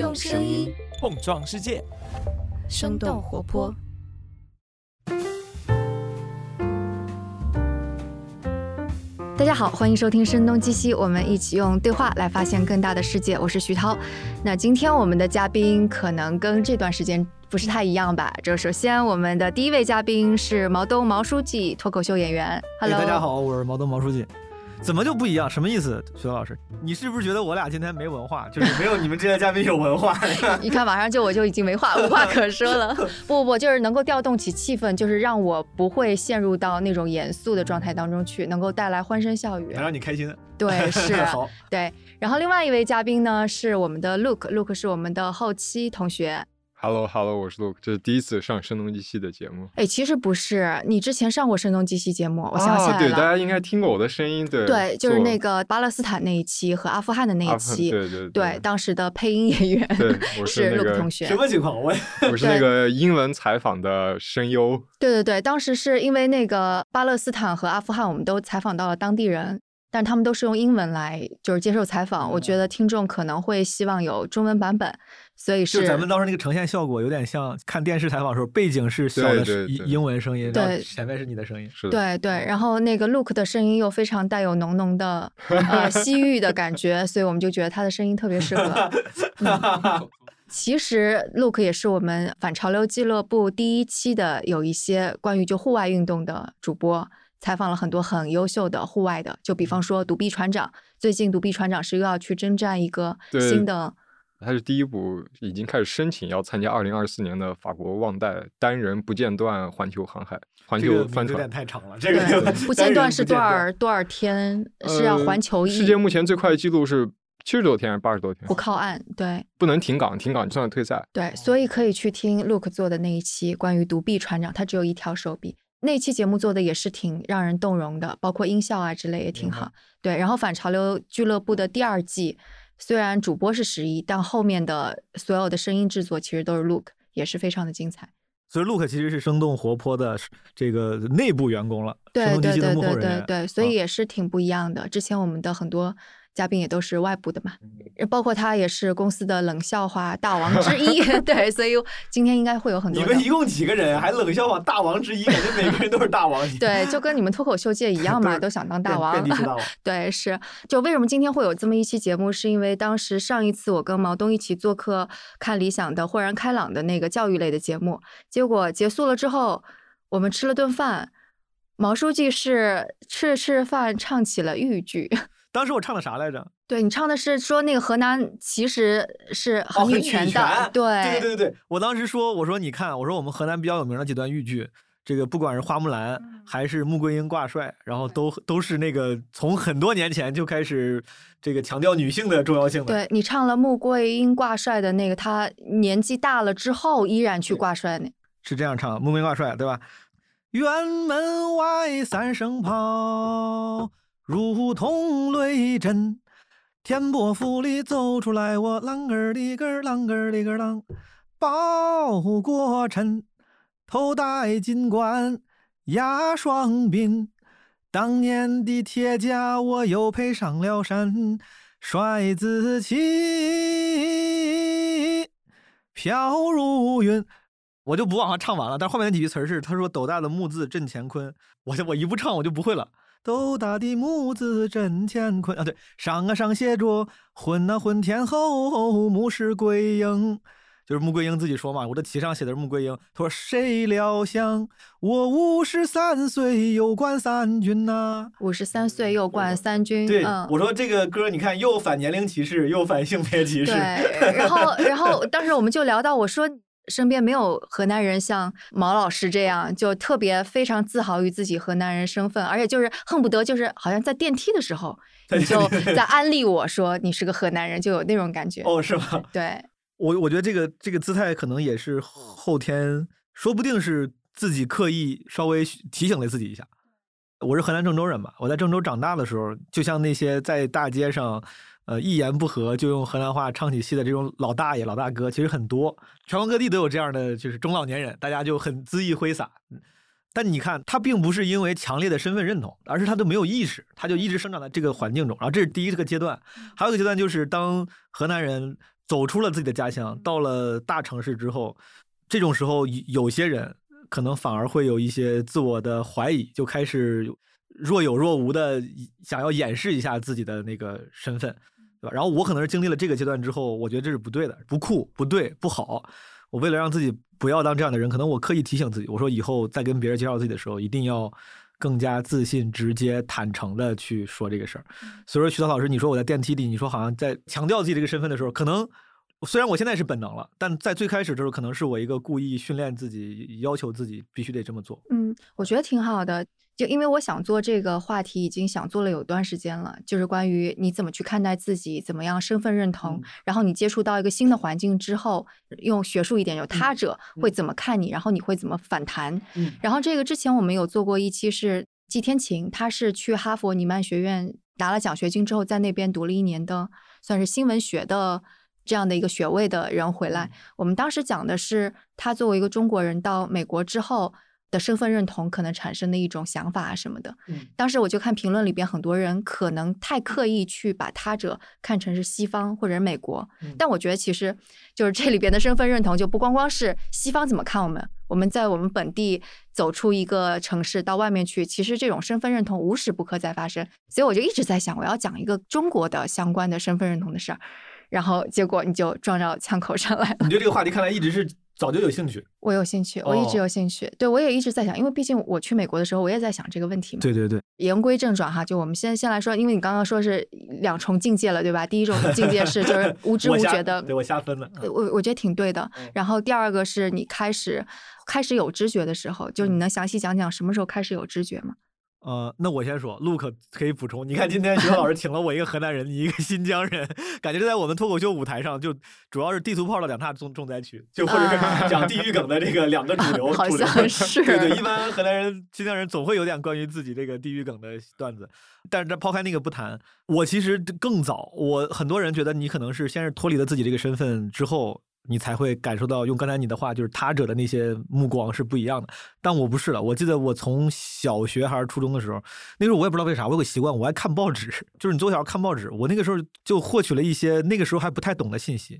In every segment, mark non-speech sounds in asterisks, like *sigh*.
用声音碰撞世界，生动活泼。大家好，欢迎收听《声东击西》，我们一起用对话来发现更大的世界。我是徐涛。那今天我们的嘉宾可能跟这段时间不是太一样吧？就首先，我们的第一位嘉宾是毛东毛书记，脱口秀演员。Hello，大家好，我是毛东毛书记。怎么就不一样？什么意思？徐老师，你是不是觉得我俩今天没文化？*laughs* 就是没有你们这些嘉宾有文化？*laughs* 你看马上就我就已经没话 *laughs* 无话可说了。不不不，就是能够调动起气氛，就是让我不会陷入到那种严肃的状态当中去，能够带来欢声笑语，能让你开心。对，是。好。对，然后另外一位嘉宾呢是我们的 Look，Look 是我们的后期同学。Hello，Hello，我是 Luke，这是第一次上《声东击西》的节目。哎，其实不是，你之前上过《声东击西》节目，我想起来了。对，大家应该听过我的声音。对，对，就是那个巴勒斯坦那一期和阿富汗的那一期。对对对，当时的配音演员 *laughs* 是 Luke 同学。什么情况？我我是那个英文采访的声优。对对对，当时是因为那个巴勒斯坦和阿富汗，我们都采访到了当地人。但他们都是用英文来就是接受采访，我觉得听众可能会希望有中文版本，所以是就咱们当时那个呈现效果有点像看电视采访时候，背景是小的英英文声音，对，前面是你的声音，是对对，然后那个 Look 的声音又非常带有浓浓的呃西域的感觉，所以我们就觉得他的声音特别适合。*laughs* 其实 Look 也是我们反潮流俱乐部第一期的有一些关于就户外运动的主播。采访了很多很优秀的户外的，就比方说独臂船长。最近独臂船长是又要去征战一个新的，他是第一部已经开始申请要参加二零二四年的法国旺代单人不间断环球航海。环球帆船有点太长了，*laughs* 这个不间断是多少多少天？是要环球？世界目前最快的记录是七十多天还是八十多天？不靠岸，对，不能停港，停港就算退赛。对，所以可以去听 Look 做的那一期关于独臂船长，他只有一条手臂。那期节目做的也是挺让人动容的，包括音效啊之类也挺好。对，然后反潮流俱乐部的第二季，虽然主播是十一，但后面的所有的声音制作其实都是 Look，也是非常的精彩。所以 Look 其实是生动活泼的这个内部员工了，对对对对对对，所以也是挺不一样的。之前我们的很多。嘉宾也都是外部的嘛，包括他也是公司的冷笑话大王之一，*laughs* 对，所以今天应该会有很多。你们一共几个人？还冷笑话大王之一，感觉每个人都是大王。*laughs* 对，就跟你们脱口秀界一样嘛，*laughs* 都想当大王。大王。对，是。就为什么今天会有这么一期节目？是因为当时上一次我跟毛东一起做客看理想的豁然开朗的那个教育类的节目，结果结束了之后，我们吃了顿饭，毛书记是吃着吃着饭唱起了豫剧。当时我唱的啥来着？对你唱的是说那个河南其实是很女权的，对对对对对。我当时说，我说你看，我说我们河南比较有名的几段豫剧，这个不管是花木兰还是穆桂英挂帅，然后都都是那个从很多年前就开始这个强调女性的重要性的。对你唱了穆桂英挂帅的那个，她年纪大了之后依然去挂帅，那是这样唱穆桂英挂帅对吧？辕门外三声炮。如同雷震，天波府里走出来我啷个里个啷个里个啷，报国臣，头戴金冠压双鬓，当年的铁甲我又配上了身，帅字旗飘如云。我就不往下唱完了，但后面那几句词是他说斗大的木字震乾坤，我就我一不唱我就不会了。斗大的木字震乾坤啊，对，上啊上写着混啊混天后穆氏桂英，就是穆桂英自己说嘛，我的题上写的是穆桂英。他说谁料想我五十三岁又冠三军呐？五十三岁又冠三军。对，我说这个歌你看又反年龄歧视又反性别歧视。对，然后然后当时我们就聊到我说。身边没有河南人像毛老师这样，就特别非常自豪于自己河南人身份，而且就是恨不得就是好像在电梯的时候，*laughs* 你就在安利我说你是个河南人，就有那种感觉。哦，是吗？对，*laughs* 我我觉得这个这个姿态可能也是后天，说不定是自己刻意稍微提醒了自己一下。我是河南郑州人嘛，我在郑州长大的时候，就像那些在大街上。呃，一言不合就用河南话唱起戏的这种老大爷、老大哥，其实很多，全国各地都有这样的，就是中老年人，大家就很恣意挥洒。但你看，他并不是因为强烈的身份认同，而是他都没有意识，他就一直生长在这个环境中。然后这是第一个阶段，还有一个阶段就是当河南人走出了自己的家乡，到了大城市之后，这种时候有些人可能反而会有一些自我的怀疑，就开始若有若无的想要掩饰一下自己的那个身份，对吧？然后我可能是经历了这个阶段之后，我觉得这是不对的，不酷，不对，不好。我为了让自己不要当这样的人，可能我刻意提醒自己，我说以后再跟别人介绍自己的时候，一定要。更加自信、直接、坦诚的去说这个事儿。所以说，徐涛老师，你说我在电梯里，你说好像在强调自己这个身份的时候，可能虽然我现在是本能了，但在最开始的时候，可能是我一个故意训练自己、要求自己必须得这么做。嗯，我觉得挺好的。就因为我想做这个话题，已经想做了有段时间了，就是关于你怎么去看待自己，怎么样身份认同，然后你接触到一个新的环境之后，用学术一点，有他者会怎么看你，然后你会怎么反弹。然后这个之前我们有做过一期是季天晴，他是去哈佛尼曼学院拿了奖学金之后，在那边读了一年的算是新闻学的这样的一个学位的人回来。我们当时讲的是他作为一个中国人到美国之后。的身份认同可能产生的一种想法啊什么的，当时我就看评论里边很多人可能太刻意去把他者看成是西方或者美国，但我觉得其实就是这里边的身份认同就不光光是西方怎么看我们，我们在我们本地走出一个城市到外面去，其实这种身份认同无时不刻在发生，所以我就一直在想我要讲一个中国的相关的身份认同的事儿，然后结果你就撞到枪口上来了。你对这个话题看来一直是。早就有兴趣，我有兴趣，我一直有兴趣。对我也一直在想，因为毕竟我去美国的时候，我也在想这个问题嘛。对对对。言归正传哈，就我们先先来说，因为你刚刚说是两重境界了，对吧？第一种境界是就是 *laughs* 无知无觉的，对我瞎分了。我我觉得挺对的。然后第二个是你开始开始有知觉的时候，就你能详细讲讲什么时候开始有知觉吗？呃，那我先说，Luke 可以补充。你看，今天徐老师请了我一个河南人，你一个新疆人，感觉在我们脱口秀舞台上，就主要是地图炮的两大重重灾区，就或者是讲地域梗的这个两个主流。*laughs* 好像是。对对，一般河南人、新疆人总会有点关于自己这个地域梗的段子，但是这抛开那个不谈，我其实更早。我很多人觉得你可能是先是脱离了自己这个身份之后。你才会感受到，用刚才你的话，就是他者的那些目光是不一样的。但我不是了。我记得我从小学还是初中的时候，那时候我也不知道为啥，我有个习惯，我爱看报纸。*laughs* 就是你从小看报纸，我那个时候就获取了一些那个时候还不太懂的信息。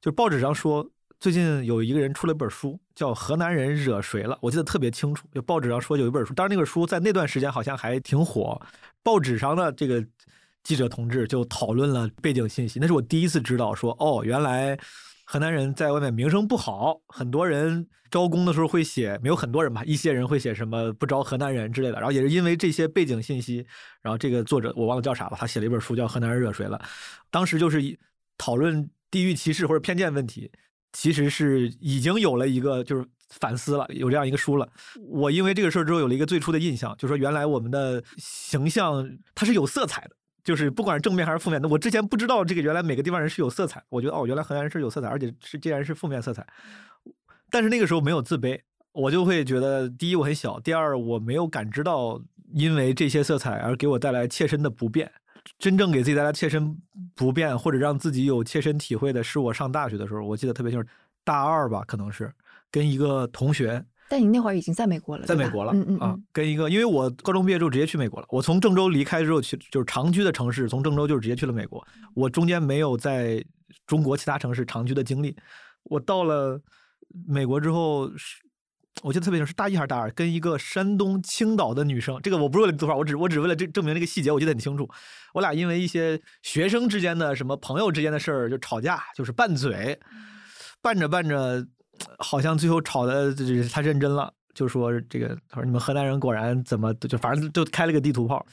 就是报纸上说，最近有一个人出了一本书，叫《河南人惹谁了》，我记得特别清楚。就报纸上说有一本书，当然那本书在那段时间好像还挺火。报纸上的这个记者同志就讨论了背景信息，那是我第一次知道说，哦，原来。河南人在外面名声不好，很多人招工的时候会写，没有很多人吧，一些人会写什么不招河南人之类的。然后也是因为这些背景信息，然后这个作者我忘了叫啥了，他写了一本书叫《河南人惹谁了》，当时就是讨论地域歧视或者偏见问题，其实是已经有了一个就是反思了，有这样一个书了。我因为这个事儿之后有了一个最初的印象，就说原来我们的形象它是有色彩的。就是不管是正面还是负面的，我之前不知道这个原来每个地方人是有色彩。我觉得哦，原来河南人是有色彩，而且是竟然是负面色彩。但是那个时候没有自卑，我就会觉得，第一我很小，第二我没有感知到因为这些色彩而给我带来切身的不便。真正给自己带来切身不便或者让自己有切身体会的是我上大学的时候，我记得特别清楚，大二吧，可能是跟一个同学。但你那会儿已经在美国了，在美国了，嗯嗯啊，跟一个，因为我高中毕业之后直接去美国了。我从郑州离开之后去，就是长居的城市，从郑州就是直接去了美国。我中间没有在中国其他城市长居的经历。我到了美国之后，是我记得特别清楚，是大一还是大二，跟一个山东青岛的女生，这个我不是为了多少，我只我只为了这证明这个细节，我记得很清楚。我俩因为一些学生之间的什么朋友之间的事儿就吵架，就是拌嘴，拌着拌着。好像最后吵的他认真了，就说这个他说你们河南人果然怎么就反正就开了个地图炮，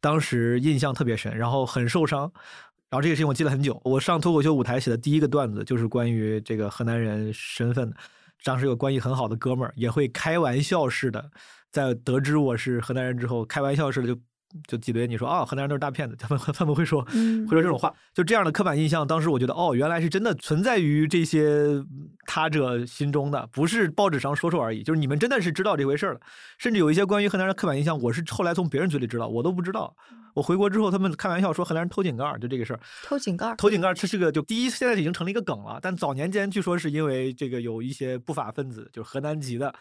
当时印象特别深，然后很受伤，然后这个事情我记了很久。我上脱口秀舞台写的第一个段子就是关于这个河南人身份的，当时有关系很好的哥们儿也会开玩笑似的，在得知我是河南人之后，开玩笑似的就。就挤兑你说啊，河南人都是大骗子，*laughs* 他们他们会说会说这种话，就这样的刻板印象。当时我觉得哦，原来是真的存在于这些他者心中的，不是报纸上说说而已。就是你们真的是知道这回事了，甚至有一些关于河南人刻板印象，我是后来从别人嘴里知道，我都不知道。我回国之后，他们开玩笑说河南人偷井盖，就这个事儿。偷井盖，偷井盖，这是个就第一，现在已经成了一个梗了。但早年间据说是因为这个有一些不法分子，就是河南籍的。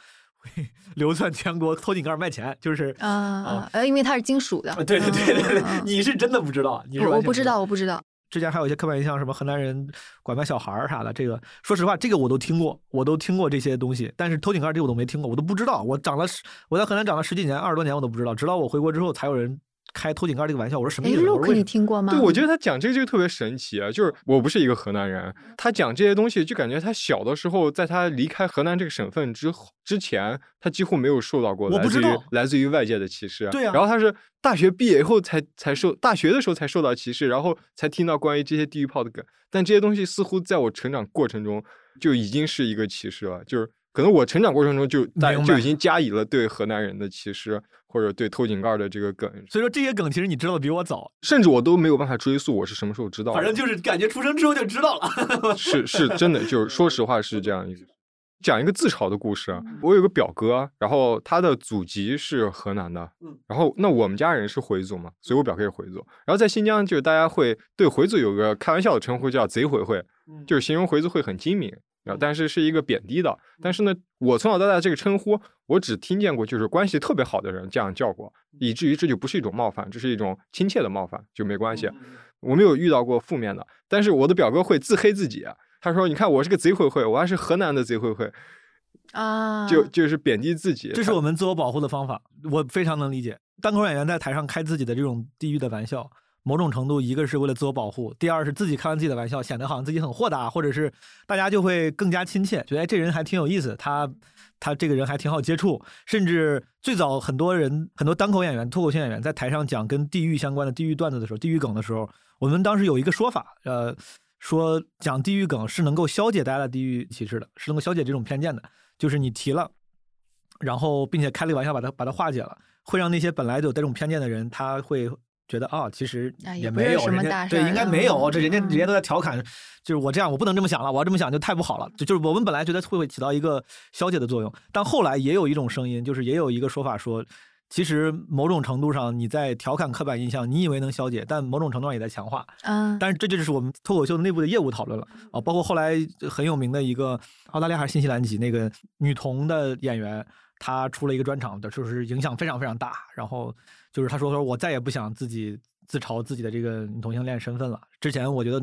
*laughs* 流窜全国偷井盖卖钱，就是啊呃，因为它是金属的。对对对对对，你是真的不知道，你是我不知道，我不知道。之前还有一些刻板印象，什么河南人拐卖小孩儿啥的，这个说实话，这个我都听过，我都听过这些东西。但是偷井盖这个我都没听过，我都不知道。我长了十，我在河南长了十几年、二十多年，我都不知道。直到我回国之后，才有人开偷井盖这个玩笑。我说什么意思？陆克，你听过吗？对，我觉得他讲这个就特别神奇啊！就是我不是一个河南人，他讲这些东西，就感觉他小的时候，在他离开河南这个省份之后之前，他几乎没有受到过来自于来自于外界的歧视。对啊。然后他是大学毕业以后才才受，大学的时候才受到歧视，然后才听到关于这些地域炮的梗。但这些东西似乎在我成长过程中就已经是一个歧视了，就是可能我成长过程中就大就已经加以了对河南人的歧视，或者对偷井盖的这个梗。所以说这些梗其实你知道的比我早，甚至我都没有办法追溯我是什么时候知道。反正就是感觉出生之后就知道了。是是 *laughs* 真的，就是说实话是这样一个。讲一个自嘲的故事啊，我有个表哥，然后他的祖籍是河南的，然后那我们家人是回族嘛，所以我表哥也回族。然后在新疆，就是大家会对回族有个开玩笑的称呼叫“贼回回”，就是形容回族会很精明，然后但是是一个贬低的。但是呢，我从小到大这个称呼，我只听见过就是关系特别好的人这样叫过，以至于这就不是一种冒犯，这是一种亲切的冒犯，就没关系。我没有遇到过负面的，但是我的表哥会自黑自己。他说：“你看，我是个贼会会，我还是河南的贼会会啊，就就是贬低自己，这是我们自我保护的方法，我非常能理解。单口演员在台上开自己的这种地狱的玩笑，某种程度一个是为了自我保护，第二是自己开完自己的玩笑，显得好像自己很豁达，或者是大家就会更加亲切，觉得哎这人还挺有意思，他他这个人还挺好接触。甚至最早很多人很多单口演员、脱口秀演员在台上讲跟地狱相关的地狱段子的时候，地狱梗的时候，我们当时有一个说法，呃。”说讲地域梗是能够消解大家的地域歧视的，是能够消解这种偏见的。就是你提了，然后并且开了个玩笑，把它把它化解了，会让那些本来就有这种偏见的人，他会觉得啊，其实也没有对，应该没有，这人家人家都在调侃，就是我这样，我不能这么想了，我要这么想就太不好了。就就是我们本来觉得会会起到一个消解的作用，但后来也有一种声音，就是也有一个说法说。其实某种程度上，你在调侃刻板印象，你以为能消解，但某种程度上也在强化。嗯，但是这就是我们脱口秀内部的业务讨论了啊。包括后来很有名的一个澳大利亚还是新西兰籍那个女童的演员，她出了一个专场的，就是影响非常非常大。然后就是他说说，我再也不想自己自嘲自己的这个同性恋身份了。之前我觉得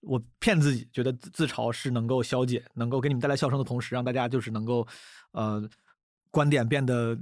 我骗自己，觉得自自嘲是能够消解，能够给你们带来笑声的同时，让大家就是能够呃观点变得。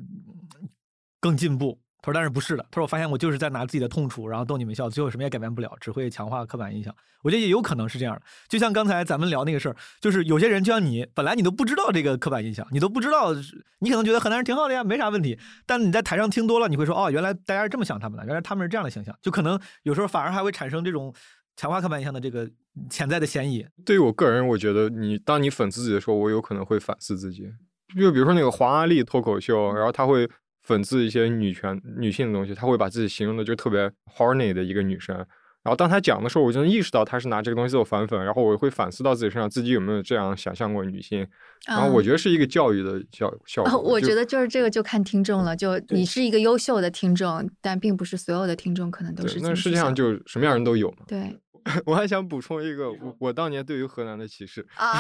更进步，他说，但是不是的。他说，我发现我就是在拿自己的痛处，然后逗你们笑，最后什么也改变不了，只会强化刻板印象。我觉得也有可能是这样的。就像刚才咱们聊那个事儿，就是有些人就像你，本来你都不知道这个刻板印象，你都不知道，你可能觉得河南人挺好的呀，没啥问题。但你在台上听多了，你会说，哦，原来大家是这么想他们的，原来他们是这样的形象，就可能有时候反而还会产生这种强化刻板印象的这个潜在的嫌疑。对于我个人，我觉得你当你粉自己的时候，我有可能会反思自己。就比如说那个黄阿丽脱口秀，然后他会。讽刺一些女权、女性的东西，他会把自己形容的就特别 horny 的一个女生。然后当他讲的时候，我就能意识到他是拿这个东西做反讽，然后我会反思到自己身上，自己有没有这样想象过女性。然后我觉得是一个教育的效效果。我觉得就是这个就看听众了，就你是一个优秀的听众，但并不是所有的听众可能都是。那世界上就什么样人都有嘛。对。*laughs* 我还想补充一个，我我当年对于河南的歧视。啊！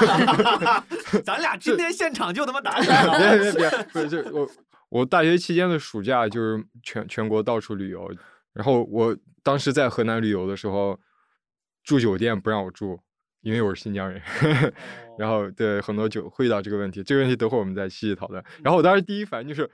*laughs* 咱俩今天现场就他妈打起来 *laughs* 了！别别别！不是就我。我大学期间的暑假就是全全国到处旅游，然后我当时在河南旅游的时候，住酒店不让我住，因为我是新疆人。*laughs* 然后对很多酒会遇到这个问题，这个问题等会我们再细细讨论。然后我当时第一反应就是，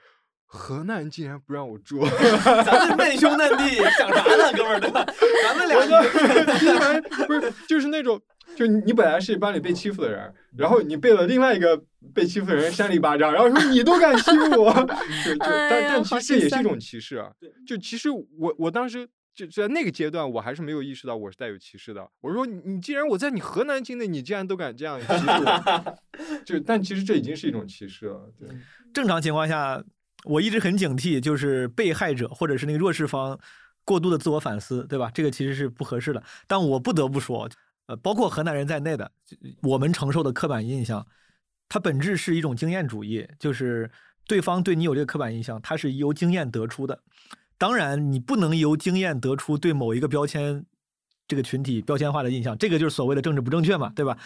河南竟然不让我住，*laughs* 咱们难兄难弟想啥呢，哥们儿对吧？咱们两个 *laughs* 不是就是那种。就你本来是班里被欺负的人，然后你被了另外一个被欺负的人扇了一巴掌，然后说你都敢欺负我，*laughs* 就就但但其实也是一种歧视啊。就其实我我当时就在那个阶段，我还是没有意识到我是带有歧视的。我说你你既然我在你河南境内，你竟然都敢这样欺负我，就但其实这已经是一种歧视了。对正常情况下，我一直很警惕，就是被害者或者是那个弱势方过度的自我反思，对吧？这个其实是不合适的。但我不得不说。呃，包括河南人在内的，我们承受的刻板印象，它本质是一种经验主义，就是对方对你有这个刻板印象，它是由经验得出的。当然，你不能由经验得出对某一个标签、这个群体标签化的印象，这个就是所谓的政治不正确嘛，对吧？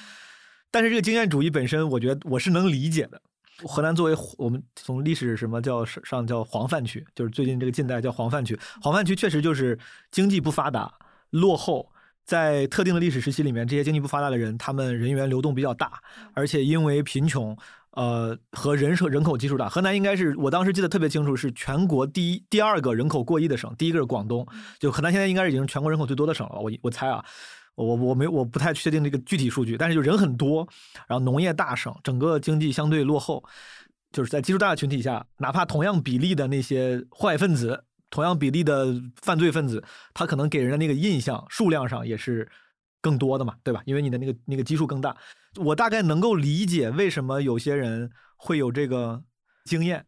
但是这个经验主义本身，我觉得我是能理解的。河南作为我们从历史什么叫上叫黄泛区，就是最近这个近代叫黄泛区，黄泛区确实就是经济不发达、落后。在特定的历史时期里面，这些经济不发达的人，他们人员流动比较大，而且因为贫穷，呃，和人口人口基数大，河南应该是我当时记得特别清楚，是全国第一、第二个人口过亿的省，第一个是广东，就河南现在应该是已经全国人口最多的省了，我我猜啊。我我没我不太确定这个具体数据，但是就人很多，然后农业大省，整个经济相对落后，就是在基数大的群体下，哪怕同样比例的那些坏分子，同样比例的犯罪分子，他可能给人的那个印象数量上也是更多的嘛，对吧？因为你的那个那个基数更大，我大概能够理解为什么有些人会有这个经验，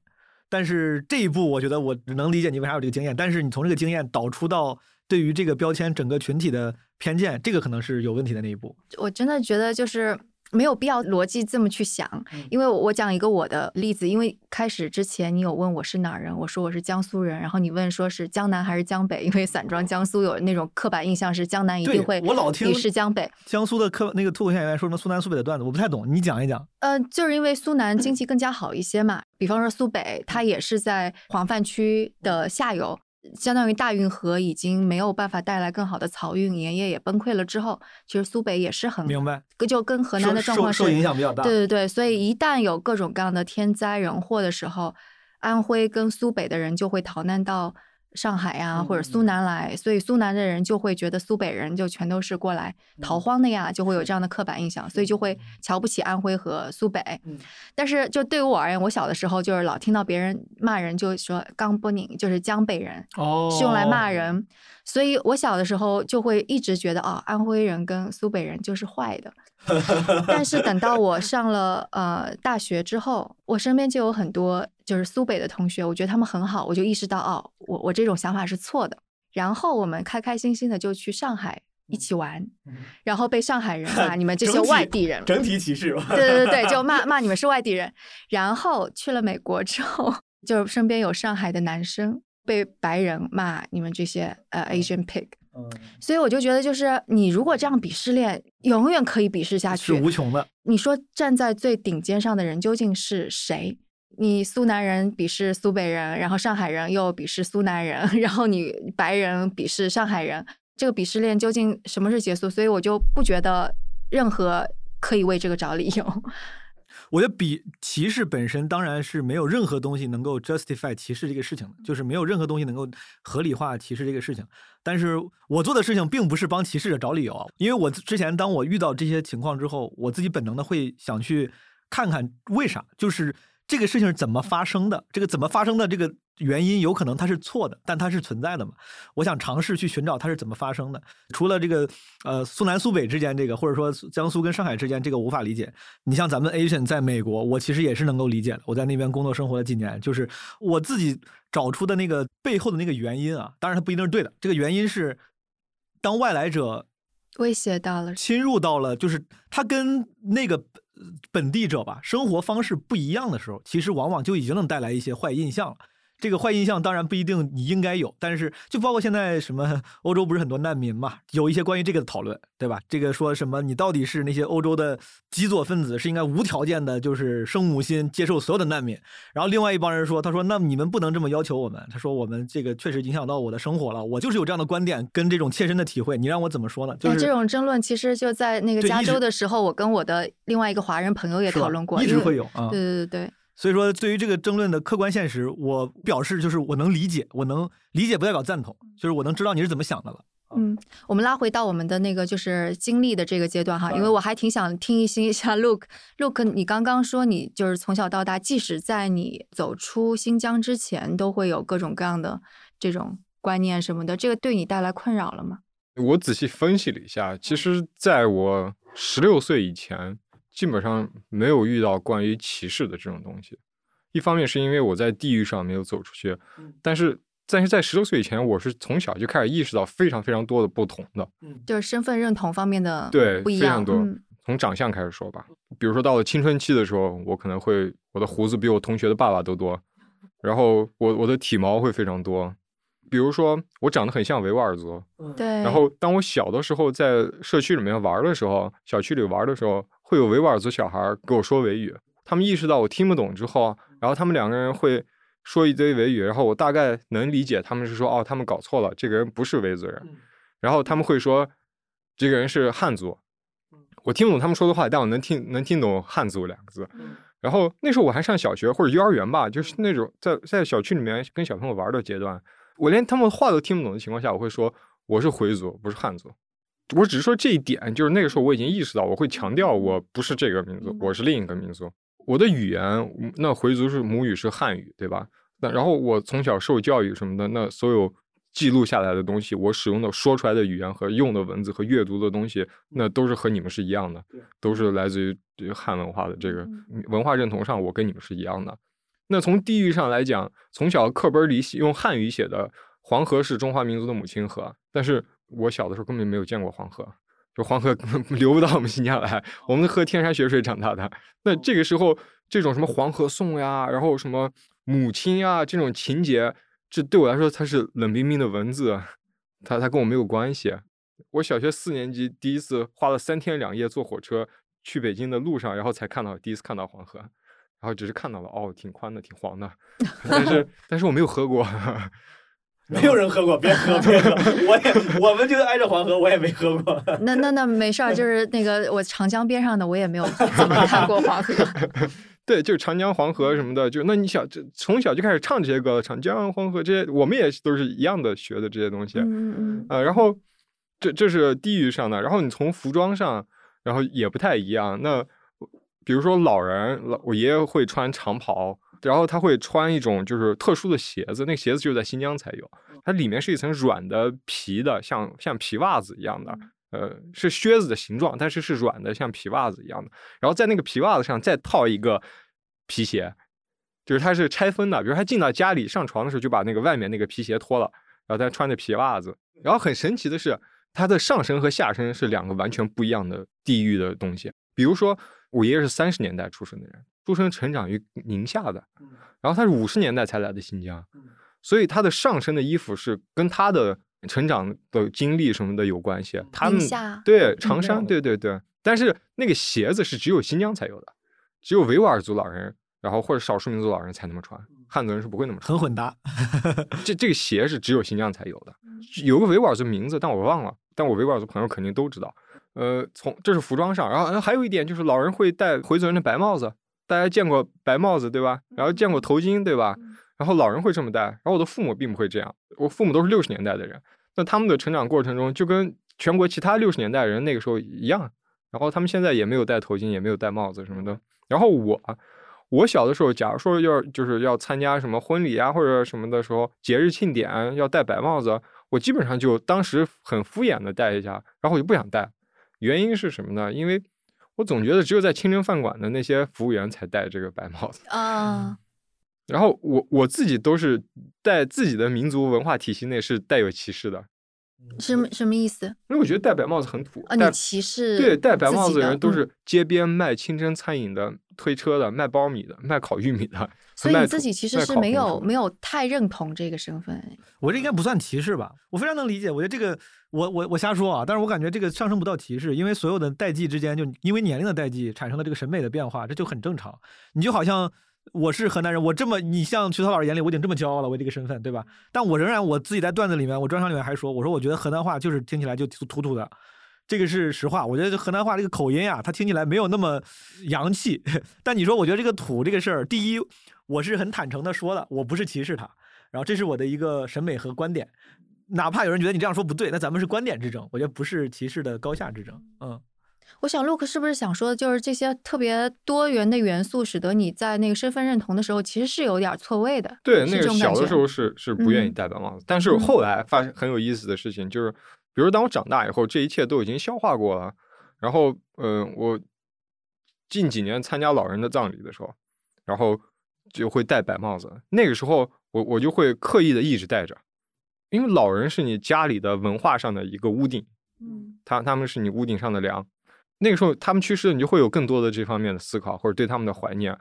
但是这一步我觉得我能理解你为啥有这个经验，但是你从这个经验导出到对于这个标签整个群体的。偏见，这个可能是有问题的那一步。我真的觉得就是没有必要逻辑这么去想，因为我讲一个我的例子，因为开始之前你有问我是哪儿人，我说我是江苏人，然后你问说是江南还是江北，因为散装江苏有那种刻板印象是江南一定会，我老听是江北。江苏的刻那个脱口秀演员说什么苏南苏北的段子，我不太懂，你讲一讲。呃，就是因为苏南经 *clears throat* 济更加好一些嘛，比方说苏北，它也是在黄泛区的下游。相当于大运河已经没有办法带来更好的漕运，盐业也崩溃了之后，其实苏北也是很明白，就跟河南的状况是受影响比较大。对对对，所以一旦有各种各样的天灾人祸的时候，安徽跟苏北的人就会逃难到。上海呀，或者苏南来，所以苏南的人就会觉得苏北人就全都是过来逃荒的呀，就会有这样的刻板印象，所以就会瞧不起安徽和苏北。但是就对于我而言，我小的时候就是老听到别人骂人，就说“刚不宁”，就是江北人，是用来骂。人，所以我小的时候就会一直觉得哦，安徽人跟苏北人就是坏的。但是等到我上了呃大学之后，我身边就有很多就是苏北的同学，我觉得他们很好，我就意识到哦，我我这种想法是错的。然后我们开开心心的就去上海一起玩，然后被上海人骂你们这 *laughs* 些外地人，整体歧视。对对对对，就骂 *laughs* 骂你们是外地人。然后去了美国之后，就是身边有上海的男生被白人骂你们这些呃 Asian pig。所以我就觉得，就是你如果这样鄙视链，永远可以鄙视下去，是无穷的。你说站在最顶尖上的人究竟是谁？你苏南人鄙视苏北人，然后上海人又鄙视苏南人，*laughs* 然后你白人鄙视上海人，这个鄙视链究竟什么是结束？所以我就不觉得任何可以为这个找理由。*laughs* 我觉得鄙歧视本身当然是没有任何东西能够 justify 歧视这个事情的，就是没有任何东西能够合理化歧视这个事情。但是我做的事情并不是帮歧视者找理由，因为我之前当我遇到这些情况之后，我自己本能的会想去看看为啥，就是这个事情是怎么发生的，这个怎么发生的这个。原因有可能它是错的，但它是存在的嘛？我想尝试去寻找它是怎么发生的。除了这个，呃，苏南苏北之间这个，或者说江苏跟上海之间这个无法理解。你像咱们 Asian 在美国，我其实也是能够理解的。我在那边工作生活了几年，就是我自己找出的那个背后的那个原因啊。当然它不一定是对的。这个原因是，当外来者威胁到了、侵入到了，就是他跟那个本地者吧生活方式不一样的时候，其实往往就已经能带来一些坏印象了。这个坏印象当然不一定你应该有，但是就包括现在什么 *laughs* 欧洲不是很多难民嘛，有一些关于这个的讨论，对吧？这个说什么你到底是那些欧洲的极左分子是应该无条件的，就是生母心接受所有的难民，然后另外一帮人说，他说那你们不能这么要求我们，他说我们这个确实影响到我的生活了，我就是有这样的观点跟这种切身的体会，你让我怎么说呢？就是这种争论其实就在那个加州的时候，我跟我的另外一个华人朋友也讨论过，一直会有啊，对对对对。所以说，对于这个争论的客观现实，我表示就是我能理解，我能理解不代表赞同，就是我能知道你是怎么想的了。嗯，我们拉回到我们的那个就是经历的这个阶段哈，因为我还挺想听一听一下 Look，Look，你刚刚说你就是从小到大，即使在你走出新疆之前，都会有各种各样的这种观念什么的，这个对你带来困扰了吗？我仔细分析了一下，其实在我十六岁以前。基本上没有遇到关于歧视的这种东西。一方面是因为我在地域上没有走出去，但是但是在十六岁以前，我是从小就开始意识到非常非常多的不同的，就是身份认同方面的对不一样。多。从长相开始说吧，比如说到了青春期的时候，我可能会我的胡子比我同学的爸爸都多，然后我我的体毛会非常多。比如说我长得很像维吾尔族，对。然后当我小的时候在社区里面玩的时候，小区里玩的时候。会有维吾尔族小孩给我说维语，他们意识到我听不懂之后，然后他们两个人会说一堆维语，然后我大概能理解他们是说哦，他们搞错了，这个人不是维族人，然后他们会说这个人是汉族，我听不懂他们说的话，但我能听能听懂汉族两个字。然后那时候我还上小学或者幼儿园吧，就是那种在在小区里面跟小朋友玩的阶段，我连他们话都听不懂的情况下，我会说我是回族，不是汉族。我只是说这一点，就是那个时候我已经意识到，我会强调我不是这个民族，我是另一个民族。我的语言，那回族是母语是汉语，对吧？那然后我从小受教育什么的，那所有记录下来的东西，我使用的说出来的语言和用的文字和阅读的东西，那都是和你们是一样的，都是来自于汉文化的这个文化认同上，我跟你们是一样的。那从地域上来讲，从小课本里用汉语写的“黄河是中华民族的母亲河”，但是。我小的时候根本没有见过黄河，就黄河 *laughs* 流不到我们新疆来，我们喝天山雪水长大的。那这个时候，这种什么黄河颂呀，然后什么母亲呀这种情节，这对我来说它是冷冰冰的文字，它它跟我没有关系。我小学四年级第一次花了三天两夜坐火车去北京的路上，然后才看到第一次看到黄河，然后只是看到了哦，挺宽的，挺黄的，*laughs* 但是但是我没有喝过。*laughs* 没有人喝过，别喝别喝，我也我们就挨着黄河，我也没喝过。那那那没事儿，就是那个我长江边上的，我也没有怎么看过黄河。*laughs* 对，就是长江黄河什么的，就那你想，这从小就开始唱这些歌，长江黄河这些，我们也都是一样的学的这些东西。嗯嗯。呃，然后这这是地域上的，然后你从服装上，然后也不太一样。那比如说老人，老我爷爷会穿长袍。然后他会穿一种就是特殊的鞋子，那个鞋子就在新疆才有，它里面是一层软的皮的，像像皮袜子一样的，呃，是靴子的形状，但是是软的，像皮袜子一样的。然后在那个皮袜子上再套一个皮鞋，就是它是拆分的。比如他进到家里上床的时候，就把那个外面那个皮鞋脱了，然后他穿着皮袜子。然后很神奇的是，他的上身和下身是两个完全不一样的地域的东西。比如说，我爷爷是三十年代出生的人。出生成长于宁夏的，然后他是五十年代才来的新疆，所以他的上身的衣服是跟他的成长的经历什么的有关系。他们对长衫，对对对，但是那个鞋子是只有新疆才有的，只有维吾尔族老人，然后或者少数民族老人才那么穿，汉族人是不会那么穿。很混搭。这这个鞋是只有新疆才有的，有个维吾尔族名字，但我忘了，但我维吾尔族朋友肯定都知道。呃，从这是服装上，然后还有一点就是老人会戴回族人的白帽子。大家见过白帽子对吧？然后见过头巾对吧？然后老人会这么戴，然后我的父母并不会这样。我父母都是六十年代的人，那他们的成长过程中就跟全国其他六十年代人那个时候一样。然后他们现在也没有戴头巾，也没有戴帽子什么的。然后我，我小的时候，假如说要就是要参加什么婚礼啊或者什么的时候，节日庆典要戴白帽子，我基本上就当时很敷衍的戴一下，然后我就不想戴。原因是什么呢？因为。我总觉得只有在清真饭馆的那些服务员才戴这个白帽子啊，然后我我自己都是在自己的民族文化体系内是带有歧视的，什么什么意思？因为我觉得戴白帽子很土啊，你歧视对戴白帽子的人都是街边卖清真餐饮的、推车的、卖苞米的、卖烤玉米的。所以你自己其实是没有没有太认同这个身份。我这应该不算歧视吧？我非常能理解。我觉得这个，我我我瞎说啊。但是我感觉这个上升不到歧视，因为所有的代际之间，就因为年龄的代际产生了这个审美的变化，这就很正常。你就好像我是河南人，我这么你像徐涛老师眼里，我已经这么骄傲了，我这个身份，对吧？但我仍然我自己在段子里面，我专场里面还说，我说我觉得河南话就是听起来就土土的，这个是实话。我觉得河南话这个口音啊，它听起来没有那么洋气。*laughs* 但你说，我觉得这个土这个事儿，第一。我是很坦诚的说的，我不是歧视他，然后这是我的一个审美和观点，哪怕有人觉得你这样说不对，那咱们是观点之争，我觉得不是歧视的高下之争。嗯，我想 Look 是不是想说的就是这些特别多元的元素，使得你在那个身份认同的时候，其实是有点错位的。对，那个小的时候是是不愿意戴白帽子，但是后来发生很有意思的事情，就是比如当我长大以后，这一切都已经消化过了，然后嗯，我近几年参加老人的葬礼的时候，然后。就会戴白帽子，那个时候我我就会刻意的一直戴着，因为老人是你家里的文化上的一个屋顶，嗯，他他们是你屋顶上的梁。那个时候他们去世了，你就会有更多的这方面的思考或者对他们的怀念，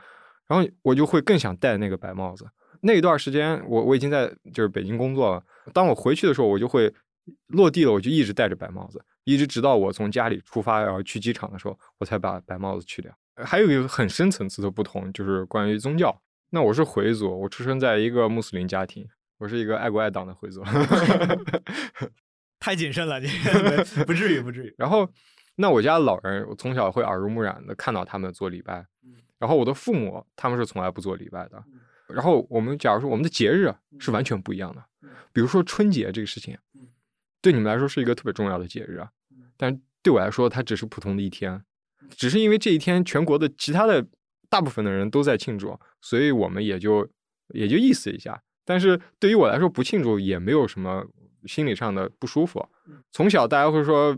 然后我就会更想戴那个白帽子。那一段时间我我已经在就是北京工作了，当我回去的时候，我就会落地了，我就一直戴着白帽子，一直直到我从家里出发然后去机场的时候，我才把白帽子去掉。还有一个很深层次的不同，就是关于宗教。那我是回族，我出生在一个穆斯林家庭，我是一个爱国爱党的回族。*laughs* 太谨慎了，你不至于不至于。*laughs* 然后，那我家老人，我从小会耳濡目染的看到他们做礼拜，然后我的父母他们是从来不做礼拜的。然后我们假如说我们的节日是完全不一样的，比如说春节这个事情，对你们来说是一个特别重要的节日啊，但对我来说它只是普通的一天，只是因为这一天全国的其他的大部分的人都在庆祝，所以我们也就也就意思一下。但是对于我来说，不庆祝也没有什么心理上的不舒服。从小大家会说，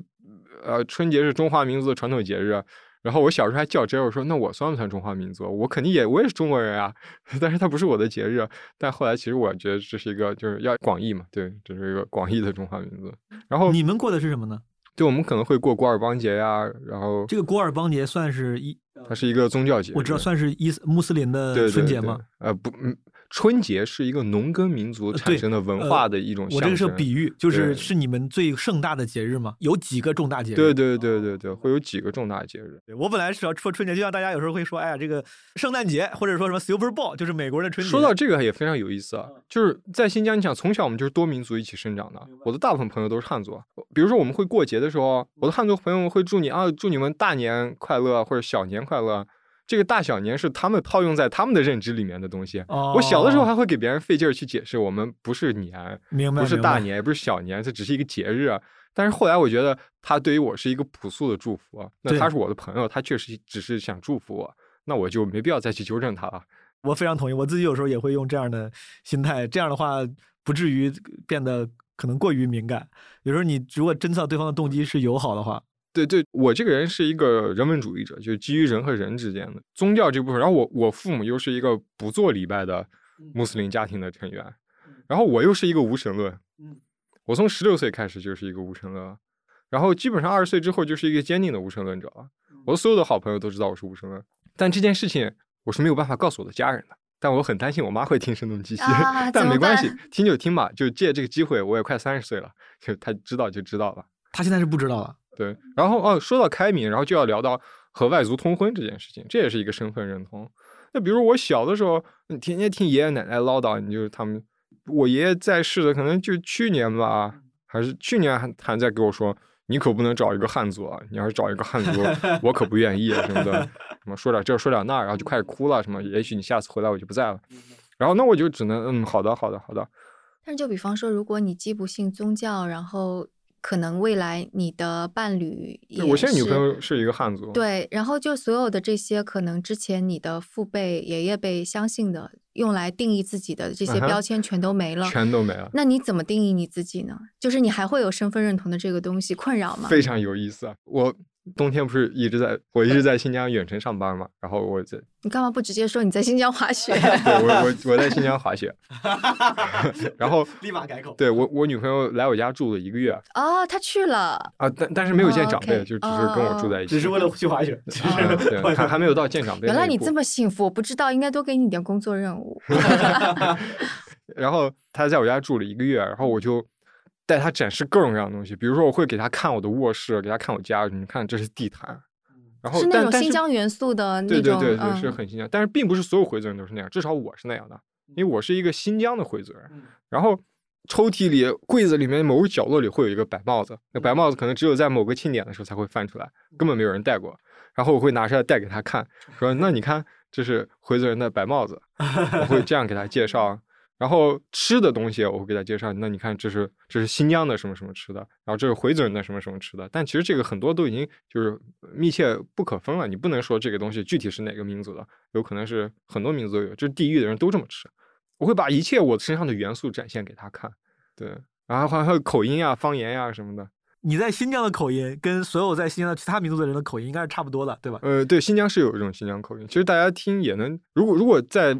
呃，春节是中华民族的传统节日。然后我小时候还较真，我说那我算不算中华民族？我肯定也，我也是中国人啊。*laughs* 但是它不是我的节日。但后来其实我觉得这是一个，就是要广义嘛，对，这是一个广义的中华民族。然后你们过的是什么呢？对，我们可能会过古尔邦节呀。然后这个古尔邦节算是一，它是一个宗教节，我知道算是伊斯穆斯林的春节吗？呃，不，嗯。春节是一个农耕民族产生的文化的一种。我这个是比喻，就是是你们最盛大的节日吗？有几个重大节日？对对对对对，会有几个重大节日。我本来是要说春节，就像大家有时候会说，哎呀，这个圣诞节或者说什么 Super Bowl，就是美国人的春节。说到这个也非常有意思啊，就是在新疆，你想从小我们就是多民族一起生长的，我的大部分朋友都是汉族。比如说我们会过节的时候，我的汉族朋友会祝你啊，祝你们大年快乐或者小年快乐。这个大小年是他们套用在他们的认知里面的东西。哦我小的时候还会给别人费劲儿去解释，我们不是年，不是大年，也不是小年，这只是一个节日。但是后来我觉得他对于我是一个朴素的祝福。那他是我的朋友，他确实只是想祝福我，那我就没必要再去纠正他了。我非常同意，我自己有时候也会用这样的心态，这样的话不至于变得可能过于敏感。有时候你如果侦测对方的动机是友好的话。对对，我这个人是一个人文主义者，就是基于人和人之间的宗教这部分。然后我我父母又是一个不做礼拜的穆斯林家庭的成员，然后我又是一个无神论。我从十六岁开始就是一个无神论，然后基本上二十岁之后就是一个坚定的无神论者了。我所有的好朋友都知道我是无神论，但这件事情我是没有办法告诉我的家人的。但我很担心我妈会听声东击西，但没关系，听就听吧。就借这个机会，我也快三十岁了，就她知道就知道了。她现在是不知道了。对，然后哦，说到开明，然后就要聊到和外族通婚这件事情，这也是一个身份认同。那比如我小的时候，你天天听爷爷奶奶唠叨，你就是他们，我爷爷在世的可能就去年吧，还是去年还还在给我说，你可不能找一个汉族啊，你要是找一个汉族，我可不愿意什么的，*laughs* 什么说点这说点那，然后就开始哭了，什么也许你下次回来我就不在了，然后那我就只能嗯，好的好的好的。但是就比方说，如果你既不信宗教，然后。可能未来你的伴侣，我现在女朋友是一个汉族，对，然后就所有的这些可能之前你的父辈、爷爷辈相信的，用来定义自己的这些标签全都没了，全都没了。那你怎么定义你自己呢？就是你还会有身份认同的这个东西困扰吗？非常有意思啊，我。冬天不是一直在我一直在新疆远程上班嘛，然后我在你干嘛不直接说你在新疆滑雪？*laughs* 对我我我在新疆滑雪，*laughs* 然后立马改口。对我我女朋友来我家住了一个月。哦，她去了啊，但但是没有见长辈，就只是跟我住在一起，只是为了去滑雪。对，还还没有到见长辈。原来你这么幸福，我不知道，应该多给你点工作任务。*laughs* 然后她在我家住了一个月，然后我就。带他展示各种各样的东西，比如说我会给他看我的卧室，给他看我家，你看这是地毯，然后是那种新疆元素的那种，对对对，是很新疆，但是并不是所有回族人都是那样，至少我是那样的，因为我是一个新疆的回族人。然后抽屉里、柜子里面某个角落里会有一个白帽子，那白帽子可能只有在某个庆典的时候才会翻出来，根本没有人戴过。然后我会拿出来戴给他看，说 *laughs* 那你看这是回族人的白帽子，我会这样给他介绍。然后吃的东西，我会给他介绍。那你看，这是这是新疆的什么什么吃的，然后这是回族人的什么什么吃的。但其实这个很多都已经就是密切不可分了。你不能说这个东西具体是哪个民族的，有可能是很多民族都有，就是地域的人都这么吃。我会把一切我身上的元素展现给他看。对，然后还有口音呀、方言呀什么的。你在新疆的口音跟所有在新疆的其他民族的人的口音应该是差不多的，对吧？呃，对，新疆是有一种新疆口音。其实大家听也能，如果如果在。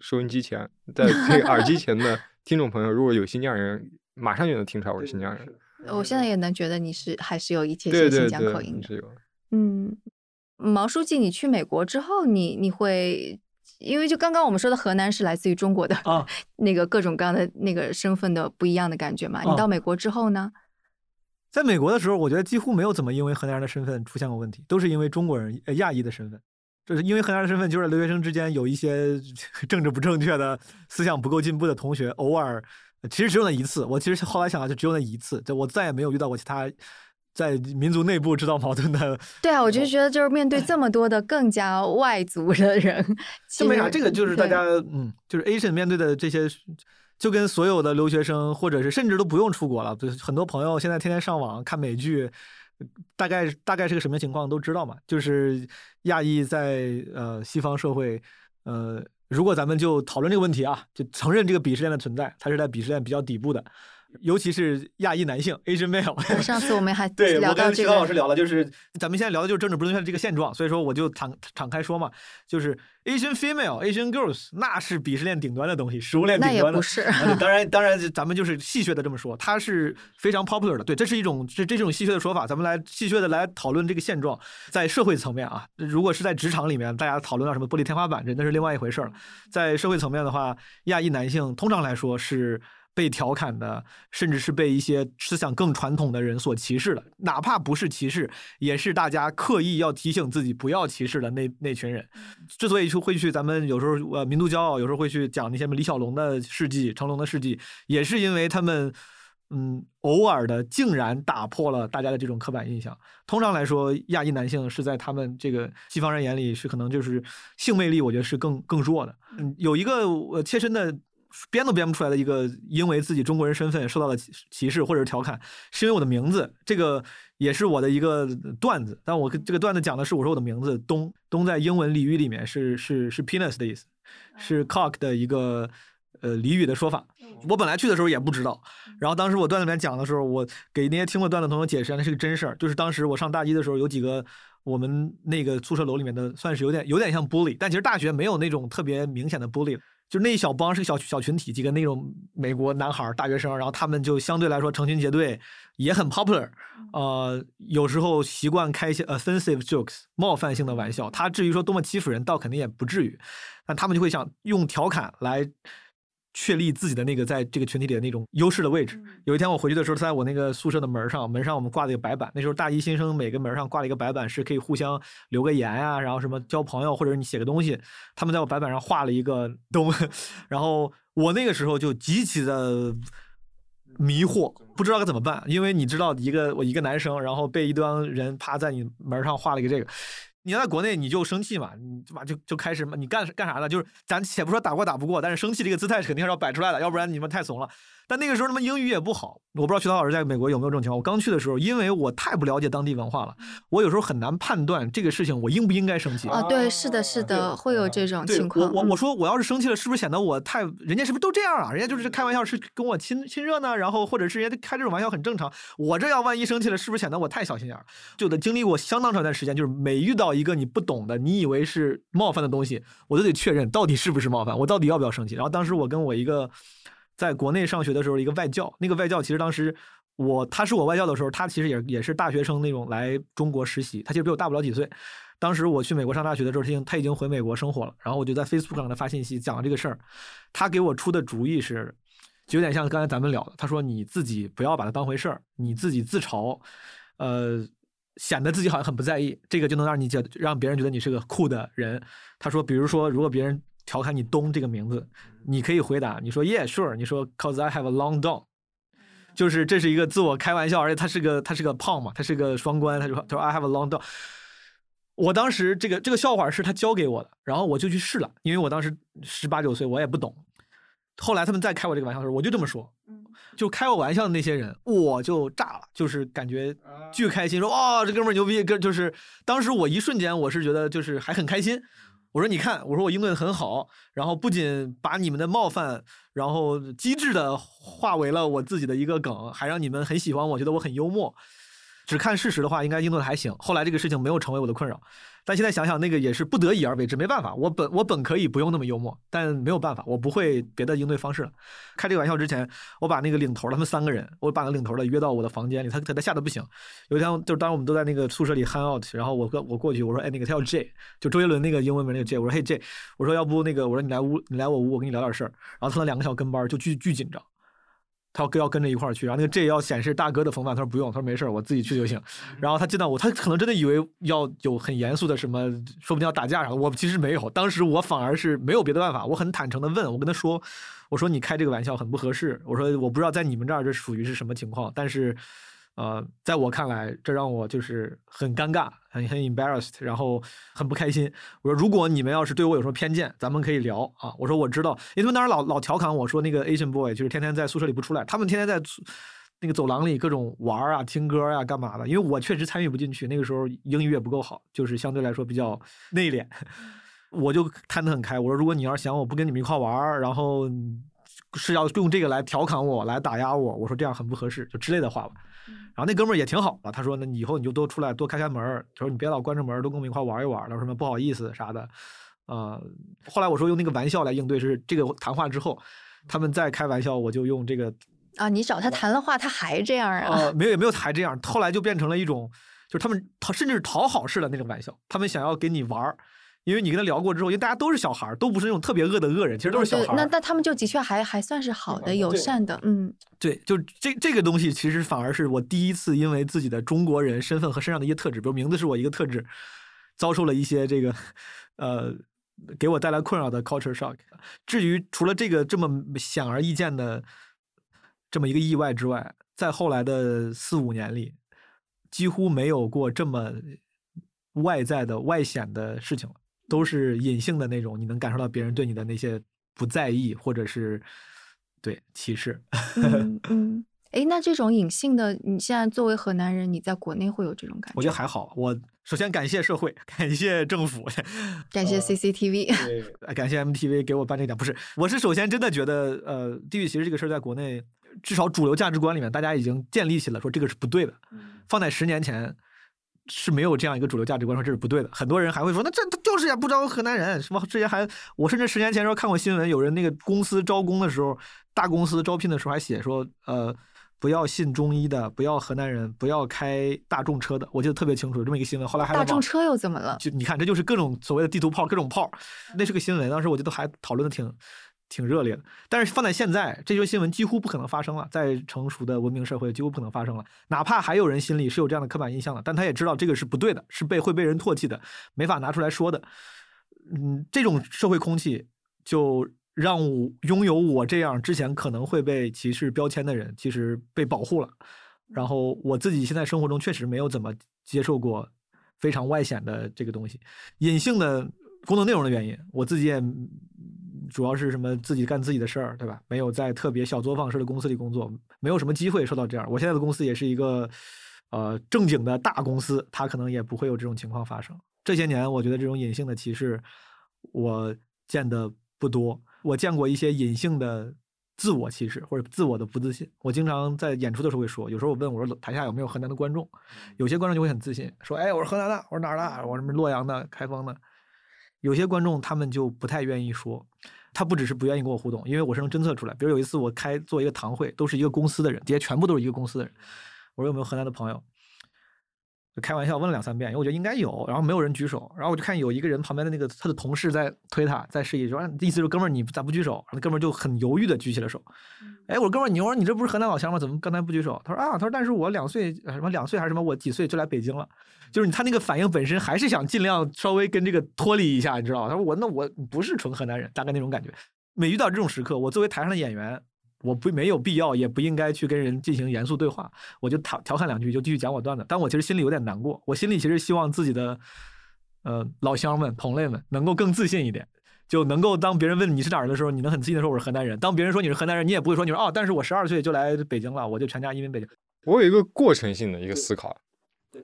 收音机前，*laughs* 在耳机前的听众朋友，如果有新疆人，马上就能听出来我是新疆人。我现在也能觉得你是还是有一些些新疆口音的。嗯，毛书记，你去美国之后，你你会因为就刚刚我们说的河南是来自于中国的啊，*laughs* 那个各种各样的那个身份的不一样的感觉嘛？你到美国之后呢？在美国的时候，我觉得几乎没有怎么因为河南人的身份出现过问题，都是因为中国人呃亚裔的身份。这是因为河南人身份，就是留学生之间有一些 *laughs* 政治不正确的思想不够进步的同学，偶尔其实只有那一次。我其实后来想，就只有那一次，就我再也没有遇到过其他在民族内部制造矛盾的。*laughs* 对啊，我就觉得就是面对这么多的更加外族的人，*laughs* 就没啥。这个就是大家嗯，就是 Asian 面对的这些，就跟所有的留学生，或者是甚至都不用出国了，就很多朋友现在天天上网看美剧。大概大概是个什么情况都知道嘛？就是亚裔在呃西方社会，呃，如果咱们就讨论这个问题啊，就承认这个鄙视链的存在，它是在鄙视链比较底部的。尤其是亚裔男性，Asian male。上次我们还 *laughs* 对我跟齐高老师聊了，就是咱们现在聊的就是政治不正确的这个现状，所以说我就敞敞开说嘛，就是 Asian female、Asian girls，那是鄙视链顶端的东西，食物链顶端的。那也不是。*laughs* 当然，当然，咱们就是戏谑的这么说，它是非常 popular 的。对，这是一种这这种戏谑的说法，咱们来戏谑的来讨论这个现状，在社会层面啊，如果是在职场里面，大家讨论到什么玻璃天花板，这那是另外一回事了。在社会层面的话，亚裔男性通常来说是。被调侃的，甚至是被一些思想更传统的人所歧视的，哪怕不是歧视，也是大家刻意要提醒自己不要歧视的那那群人。之所以去会去咱们有时候呃民族骄傲，有时候会去讲那些李小龙的事迹、成龙的事迹，也是因为他们嗯偶尔的竟然打破了大家的这种刻板印象。通常来说，亚裔男性是在他们这个西方人眼里是可能就是性魅力，我觉得是更更弱的。嗯，有一个我切身的。编都编不出来的一个，因为自己中国人身份受到了歧视或者是调侃，是因为我的名字，这个也是我的一个段子。但我这个段子讲的是我说我的名字东东在英文俚语里面是是是 penis 的意思，是 cock 的一个呃俚语的说法。我本来去的时候也不知道，然后当时我段子里面讲的时候，我给那些听过段子同学解释，那是个真事儿，就是当时我上大一的时候，有几个我们那个宿舍楼里面的，算是有点有点像 bully，但其实大学没有那种特别明显的 bully。就那一小帮是个小小群体，几个那种美国男孩大学生，然后他们就相对来说成群结队，也很 popular，呃，有时候习惯开一些 offensive jokes 冒犯性的玩笑。他至于说多么欺负人，倒肯定也不至于，但他们就会想用调侃来。确立自己的那个在这个群体里的那种优势的位置。有一天我回去的时候，在我那个宿舍的门上，门上我们挂了一个白板。那时候大一新生每个门上挂了一个白板，是可以互相留个言啊，然后什么交朋友，或者你写个东西。他们在我白板上画了一个东，*laughs* 然后我那个时候就极其的迷惑，不知道该怎么办。因为你知道，一个我一个男生，然后被一帮人趴在你门上画了一个这个。你在国内你就生气嘛，你嘛就就开始嘛，你干干啥呢？就是咱且不说打过打不过，但是生气这个姿态是肯定是要摆出来的，要不然你们太怂了。但那个时候他妈英语也不好，我不知道徐涛老师在美国有没有这种情况。我刚去的时候，因为我太不了解当地文化了，我有时候很难判断这个事情我应不应该生气。啊，对，是的，是的，会有这种情况。我我我说我要是生气了，是不是显得我太人家是不是都这样啊？人家就是开玩笑，是跟我亲亲热呢，然后或者是人家开这种玩笑很正常。我这要万一生气了，是不是显得我太小心眼儿？就得经历过相当长一段时间，就是每遇到一个你不懂的，你以为是冒犯的东西，我都得确认到底是不是冒犯，我到底要不要生气。然后当时我跟我一个。在国内上学的时候，一个外教，那个外教其实当时我他是我外教的时候，他其实也也是大学生那种来中国实习，他其实比我大不了几岁。当时我去美国上大学的时候，他已经他已经回美国生活了，然后我就在 Facebook 上给他发信息讲了这个事儿，他给我出的主意是，就有点像刚才咱们聊的，他说你自己不要把它当回事儿，你自己自嘲，呃，显得自己好像很不在意，这个就能让你觉让别人觉得你是个酷的人。他说，比如说如果别人。调侃你“东”这个名字，你可以回答你说 “Yeah, sure。”你说 “Cause I have a long dong”，就是这是一个自我开玩笑，而且他是个他是个胖嘛，他是个双关。他说他说 “I have a long dong”。我当时这个这个笑话是他教给我的，然后我就去试了，因为我当时十八九岁，我也不懂。后来他们再开我这个玩笑的时候，我就这么说，就开我玩笑的那些人，我就炸了，就是感觉巨开心，说哇这哥们儿牛逼，跟就是当时我一瞬间我是觉得就是还很开心。我说你看，我说我应对的很好，然后不仅把你们的冒犯，然后机智的化为了我自己的一个梗，还让你们很喜欢我，觉得我很幽默。只看事实的话，应该应对的还行。后来这个事情没有成为我的困扰。但现在想想，那个也是不得已而为之，没办法。我本我本可以不用那么幽默，但没有办法，我不会别的应对方式了。开这个玩笑之前，我把那个领头他们三个人，我把那领头的约到我的房间里，他他他吓得不行。有一天，就是当时我们都在那个宿舍里 hang out，然后我跟我过去，我说，哎，那个他叫 J，就周杰伦那个英文名那个 J，我说，嘿 J，我说要不那个，我说你来屋，你来我屋，我跟你聊点事儿。然后他那两个小跟班就巨巨紧张。他要跟要跟着一块儿去，然后那个 J 要显示大哥的风范，他说不用，他说没事儿，我自己去就行。然后他见到我，他可能真的以为要有很严肃的什么，说不定要打架啥的。我其实没有，当时我反而是没有别的办法，我很坦诚的问我跟他说，我说你开这个玩笑很不合适，我说我不知道在你们这儿这属于是什么情况，但是。呃，在我看来，这让我就是很尴尬，很很 embarrassed，然后很不开心。我说，如果你们要是对我有什么偏见，咱们可以聊啊。我说我知道，因为他们当时老老调侃我说，那个 Asian boy 就是天天在宿舍里不出来，他们天天在那个走廊里各种玩啊、听歌啊、干嘛的。因为我确实参与不进去，那个时候英语也不够好，就是相对来说比较内敛。*laughs* 我就摊得很开，我说，如果你要是想我不跟你们一块玩，然后是要用这个来调侃我、来打压我，我说这样很不合适，就之类的话吧。然后那哥们儿也挺好的，他说：“那以后你就多出来多开开门儿，他说你别老关着门儿，多跟我们一块玩一玩。”他说什么不好意思啥的，呃，后来我说用那个玩笑来应对，是这个谈话之后，他们再开玩笑，我就用这个啊，你找他谈了话，他还这样啊？没有也没有还这样，后来就变成了一种，就是他们讨甚至是讨好式的那种玩笑，他们想要给你玩儿。因为你跟他聊过之后，因为大家都是小孩儿，都不是那种特别恶的恶人，其实都是小孩儿。那那他们就的确还还算是好的、友善的，嗯。对，就这这个东西，其实反而是我第一次因为自己的中国人身份和身上的一些特质，比如名字是我一个特质，遭受了一些这个呃给我带来困扰的 culture shock。至于除了这个这么显而易见的这么一个意外之外，在后来的四五年里，几乎没有过这么外在的外显的事情了。都是隐性的那种，你能感受到别人对你的那些不在意，或者是对歧视。嗯 *laughs* 嗯，哎，那这种隐性的，你现在作为河南人，你在国内会有这种感觉？我觉得还好。我首先感谢社会，感谢政府，*laughs* 感谢 CCTV，对，感谢 MTV 给我办这奖。不是，我是首先真的觉得，呃，地域歧视这个事儿在国内，至少主流价值观里面，大家已经建立起了说这个是不对的。放在十年前。是没有这样一个主流价值观说这是不对的，很多人还会说那这他就是呀不招河南人，什么之前还我甚至十年前时候看过新闻，有人那个公司招工的时候，大公司招聘的时候还写说呃不要信中医的，不要河南人，不要开大众车的，我记得特别清楚这么一个新闻。后来还大众车又怎么了？就你看这就是各种所谓的地图炮，各种炮，那是个新闻，当时我觉得还讨论的挺。挺热烈的，但是放在现在，这些新闻几乎不可能发生了。在成熟的文明社会，几乎不可能发生了。哪怕还有人心里是有这样的刻板印象的，但他也知道这个是不对的，是被会被人唾弃的，没法拿出来说的。嗯，这种社会空气就让我拥有我这样之前可能会被歧视标签的人，其实被保护了。然后我自己现在生活中确实没有怎么接受过非常外显的这个东西，隐性的工作内容的原因，我自己也。主要是什么自己干自己的事儿，对吧？没有在特别小作坊式的公司里工作，没有什么机会受到这样。我现在的公司也是一个呃正经的大公司，它可能也不会有这种情况发生。这些年，我觉得这种隐性的歧视我见的不多。我见过一些隐性的自我歧视或者自我的不自信。我经常在演出的时候会说，有时候我问我说台下有没有河南的观众，有些观众就会很自信说：“哎，我是河南的，我是哪儿的？我什么洛阳的、开封的。”有些观众他们就不太愿意说。他不只是不愿意跟我互动，因为我是能侦测出来。比如有一次我开做一个堂会，都是一个公司的人，底下全部都是一个公司的人。我说有没有河南的朋友？就开玩笑问了两三遍，因为我觉得应该有，然后没有人举手。然后我就看有一个人旁边的那个他的同事在推他，在示意说，意思是哥们儿你咋不举手？那哥们儿就很犹豫的举起了手。哎，我说哥们儿，你我说你这不是河南老乡吗？怎么刚才不举手？他说啊，他说但是我两岁什么两岁还是什么我几岁就来北京了。就是他那个反应本身还是想尽量稍微跟这个脱离一下，你知道他说我那我不是纯河南人，大概那种感觉。每遇到这种时刻，我作为台上的演员，我不没有必要，也不应该去跟人进行严肃对话，我就调调侃两句，就继续讲我段子。但我其实心里有点难过，我心里其实希望自己的呃老乡们、同类们能够更自信一点，就能够当别人问你是哪儿的时候，你能很自信的说我是河南人。当别人说你是河南人，你也不会说你说哦，但是我十二岁就来北京了，我就全家移民北京。我有一个过程性的一个思考，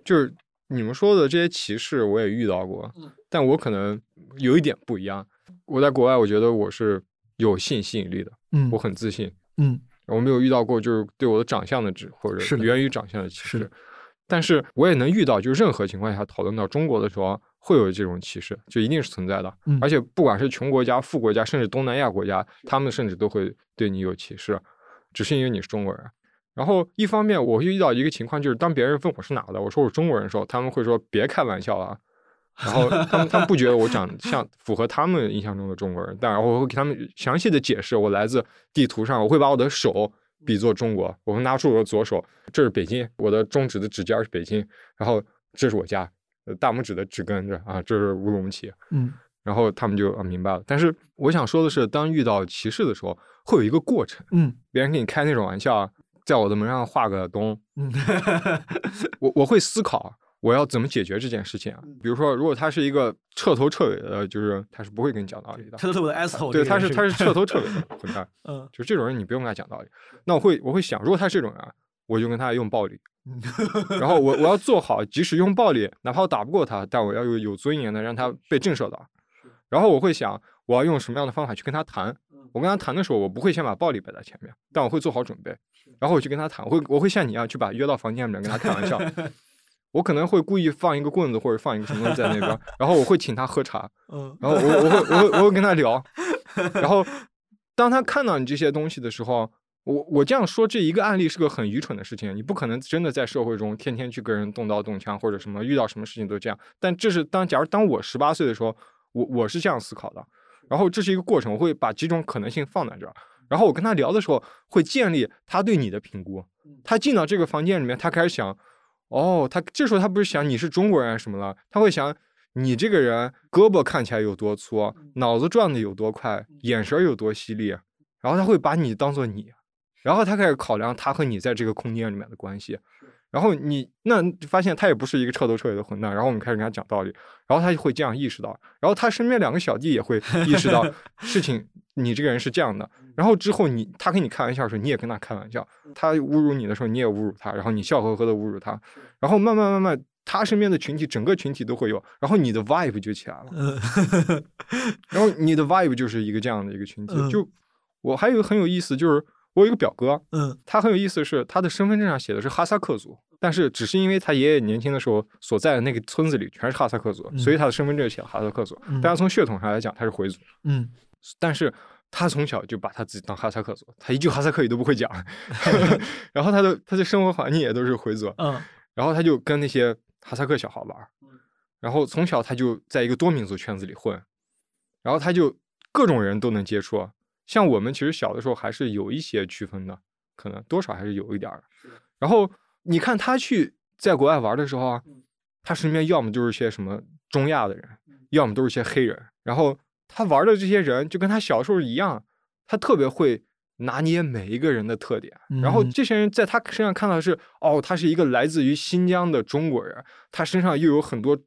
就是你们说的这些歧视，我也遇到过，但我可能有一点不一样。我在国外，我觉得我是。有性吸引力的，嗯，我很自信，嗯，我没有遇到过就是对我的长相的指或者源于长相的歧视，但是我也能遇到，就是任何情况下讨论到中国的时候会有这种歧视，就一定是存在的，而且不管是穷国家、富国家，甚至东南亚国家，他们甚至都会对你有歧视，只是因为你是中国人。然后一方面，我会遇到一个情况，就是当别人问我是哪的，我说我是中国人的时候，他们会说别开玩笑了。然后他们他们不觉得我长像符合他们印象中的中国人，但我会给他们详细的解释我来自地图上，我会把我的手比作中国，我会拿出我的左手，这是北京，我的中指的指尖是北京，然后这是我家，呃大拇指的指根这啊，这是乌鲁木齐，嗯。然后他们就啊明白了。但是我想说的是，当遇到歧视的时候，会有一个过程，嗯。别人给你开那种玩笑啊，在我的门上画个东，嗯。*laughs* 我我会思考我要怎么解决这件事情啊。比如说，如果他是一个彻头彻尾的，就是他是不会跟你讲道理的，彻头彻尾的 asshole，对，他是他是彻头彻尾的 *laughs* 混蛋，嗯就是这种人你不用跟他讲道理。那我会我会想，如果他是这种人啊，我就跟他用暴力，嗯然后我我要做好，即使用暴力，哪怕我打不过他，但我要有有尊严的让他被震慑到。然后我会想，我要用什么样的方法去跟他谈。我跟他谈的时候，我不会先把暴力摆在前面，但我会做好准备，然后我去跟他谈。我会我会像你一样去把约到房间里面跟他开玩笑。*laughs* 我可能会故意放一个棍子或者放一个什么东西在那边，然后我会请他喝茶，*laughs* 嗯然后我我会我会我会跟他聊，然后当他看到你这些东西的时候，我我这样说这一个案例是个很愚蠢的事情，你不可能真的在社会中天天去跟人动刀动枪或者什么，遇到什么事情都这样。但这是当假如当我十八岁的时候，我我是这样思考的，然后这是一个过程，我会把几种可能性放在这儿，然后我跟他聊的时候会建立他对你的评估。他进到这个房间里面，他开始想，哦，他这时候他不是想你是中国人啊什么了，他会想。你这个人胳膊看起来有多粗，脑子转的有多快，眼神有多犀利，然后他会把你当做你，然后他开始考量他和你在这个空间里面的关系，然后你那发现他也不是一个彻头彻尾的混蛋，然后我们开始跟他讲道理，然后他就会这样意识到，然后他身边两个小弟也会意识到 *laughs* 事情，你这个人是这样的，然后之后你他跟你开玩笑的时候，你也跟他开玩笑，他侮辱你的时候，你也侮辱他，然后你笑呵呵的侮辱他，然后慢慢慢慢。他身边的群体，整个群体都会有，然后你的 vibe 就起来了，嗯然后你的 vibe 就是一个这样的一个群体。嗯就我还有一个很有意思，就是我有一个表哥，嗯。他很有意思的是，他的身份证上写的是哈萨克族，但是只是因为他爷爷年轻的时候所在的那个村子里全是哈萨克族，所以他的身份证写了哈萨克族。嗯。但是从血统上来讲，他是回族，嗯。但是他从小就把他自己当哈萨克族，他一句哈萨克语都不会讲，*laughs* 然后他的他的生活环境也都是回族，嗯。然后他就跟那些哈萨克小孩玩，然后从小他就在一个多民族圈子里混，然后他就各种人都能接触。像我们其实小的时候还是有一些区分的，可能多少还是有一点儿。然后你看他去在国外玩的时候啊，他身边要么就是些什么中亚的人，要么都是些黑人。然后他玩的这些人就跟他小时候一样，他特别会拿捏每一个人的特点。然后嗯这些人在他身上看到的是，哦，他是一个来自于新疆的中国人，他身上又有很多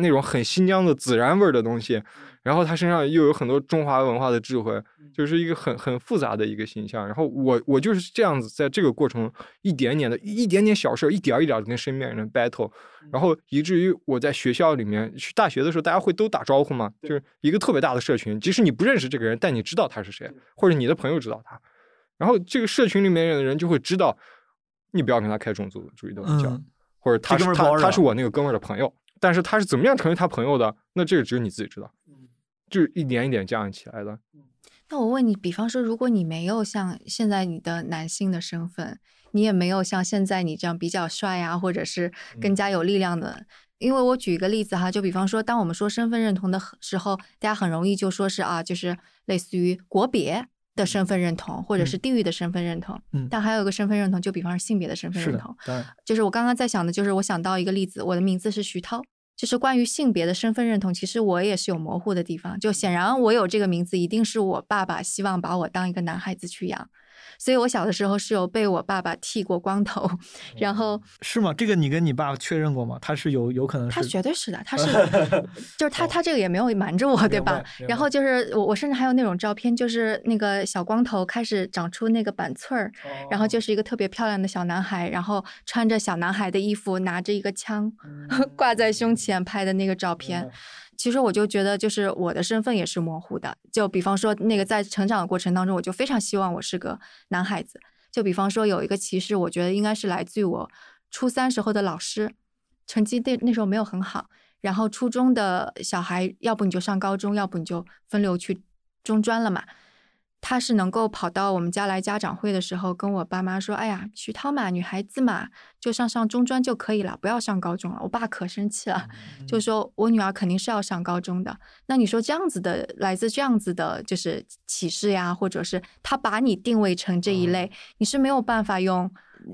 那种很新疆的孜然味儿的东西，然后他身上又有很多中华文化的智慧，就是一个很很复杂的一个形象。然后我我就是这样子，在这个过程一点点的一点点小事，一点儿一点的跟身边人 battle，然后以至于我在学校里面去大学的时候，大家会都打招呼嘛，就是一个特别大的社群，即使你不认识这个人，但你知道他是谁，或者你的朋友知道他，然后这个社群里面的人就会知道，你不要跟他开种族主义的玩笑，嗯或者他是他他是我那个哥们儿的朋友，但是他是怎么样成为他朋友的，那这个只有你自己知道，就是一点一点这样起来的。那我问你，比方说，如果你没有像现在你的男性的身份，你也没有像现在你这样比较帅呀、或者是更加有力量的，因为我举一个例子哈，就比方说，当我们说身份认同的时候，大家很容易就说是啊，就是类似于国别的身份认同，或者是地域的身份认同。嗯但还有一个身份认同，就比方说性别的身份认同。，当然就是我刚刚在想的，就是我想到一个例子，我的名字是徐涛。就是关于性别的身份认同，其实我也是有模糊的地方。就显然我有这个名字，一定是我爸爸希望把我当一个男孩子去养，所以我小的时候是有被我爸爸剃过光头，然后是吗？这个你跟你爸确认过吗？他是有有可能他绝对是的，他是 *laughs* 就是他他这个也没有瞒着我，对吧然后就是我我甚至还有那种照片，就是那个小光头开始长出那个板寸儿，然后就是一个特别漂亮的小男孩，然后穿着小男孩的衣服，拿着一个枪挂在胸前拍的那个照片。其实我就觉得，就是我的身份也是模糊的。就比方说，那个在成长的过程当中，我就非常希望我是个男孩子。就比方说，有一个歧视，我觉得应该是来自于我初三时候的老师，成绩那那时候没有很好。然后初中的小孩，要不你就上高中，要不你就分流去中专了嘛。他是能够跑到我们家来家长会的时候，跟我爸妈说：“哎呀，徐涛嘛，女孩子嘛，就上上中专就可以了，不要上高中了。”我爸可生气了，就说我女儿肯定是要上高中的。那你说这样子的，来自这样子的，就是歧视呀，或者是他把你定位成这一类，你是没有办法用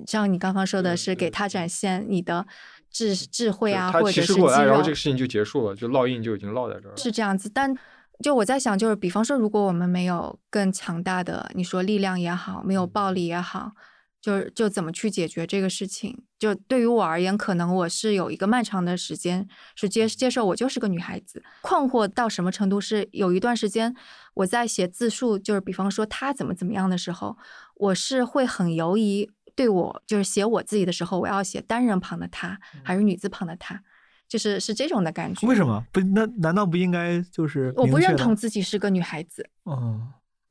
像你刚刚说的是给他展现你的智智慧啊，或者是肌肉，然后这个事情就结束了，就烙印就已经烙在这儿了。是这样子，但。就我在想，就是比方说，如果我们没有更强大的，你说力量也好，没有暴力也好，就是就怎么去解决这个事情？就对于我而言，可能我是有一个漫长的时间是接接受我就是个女孩子，困惑到什么程度？是有一段时间我在写自述，就是比方说他怎么怎么样的时候，我是会很犹疑，对我就是写我自己的时候，我要写单人旁的他还是女字旁的他。就是是这种的感觉。为什么不？那难道不应该就是我不认同自己是个女孩子。嗯，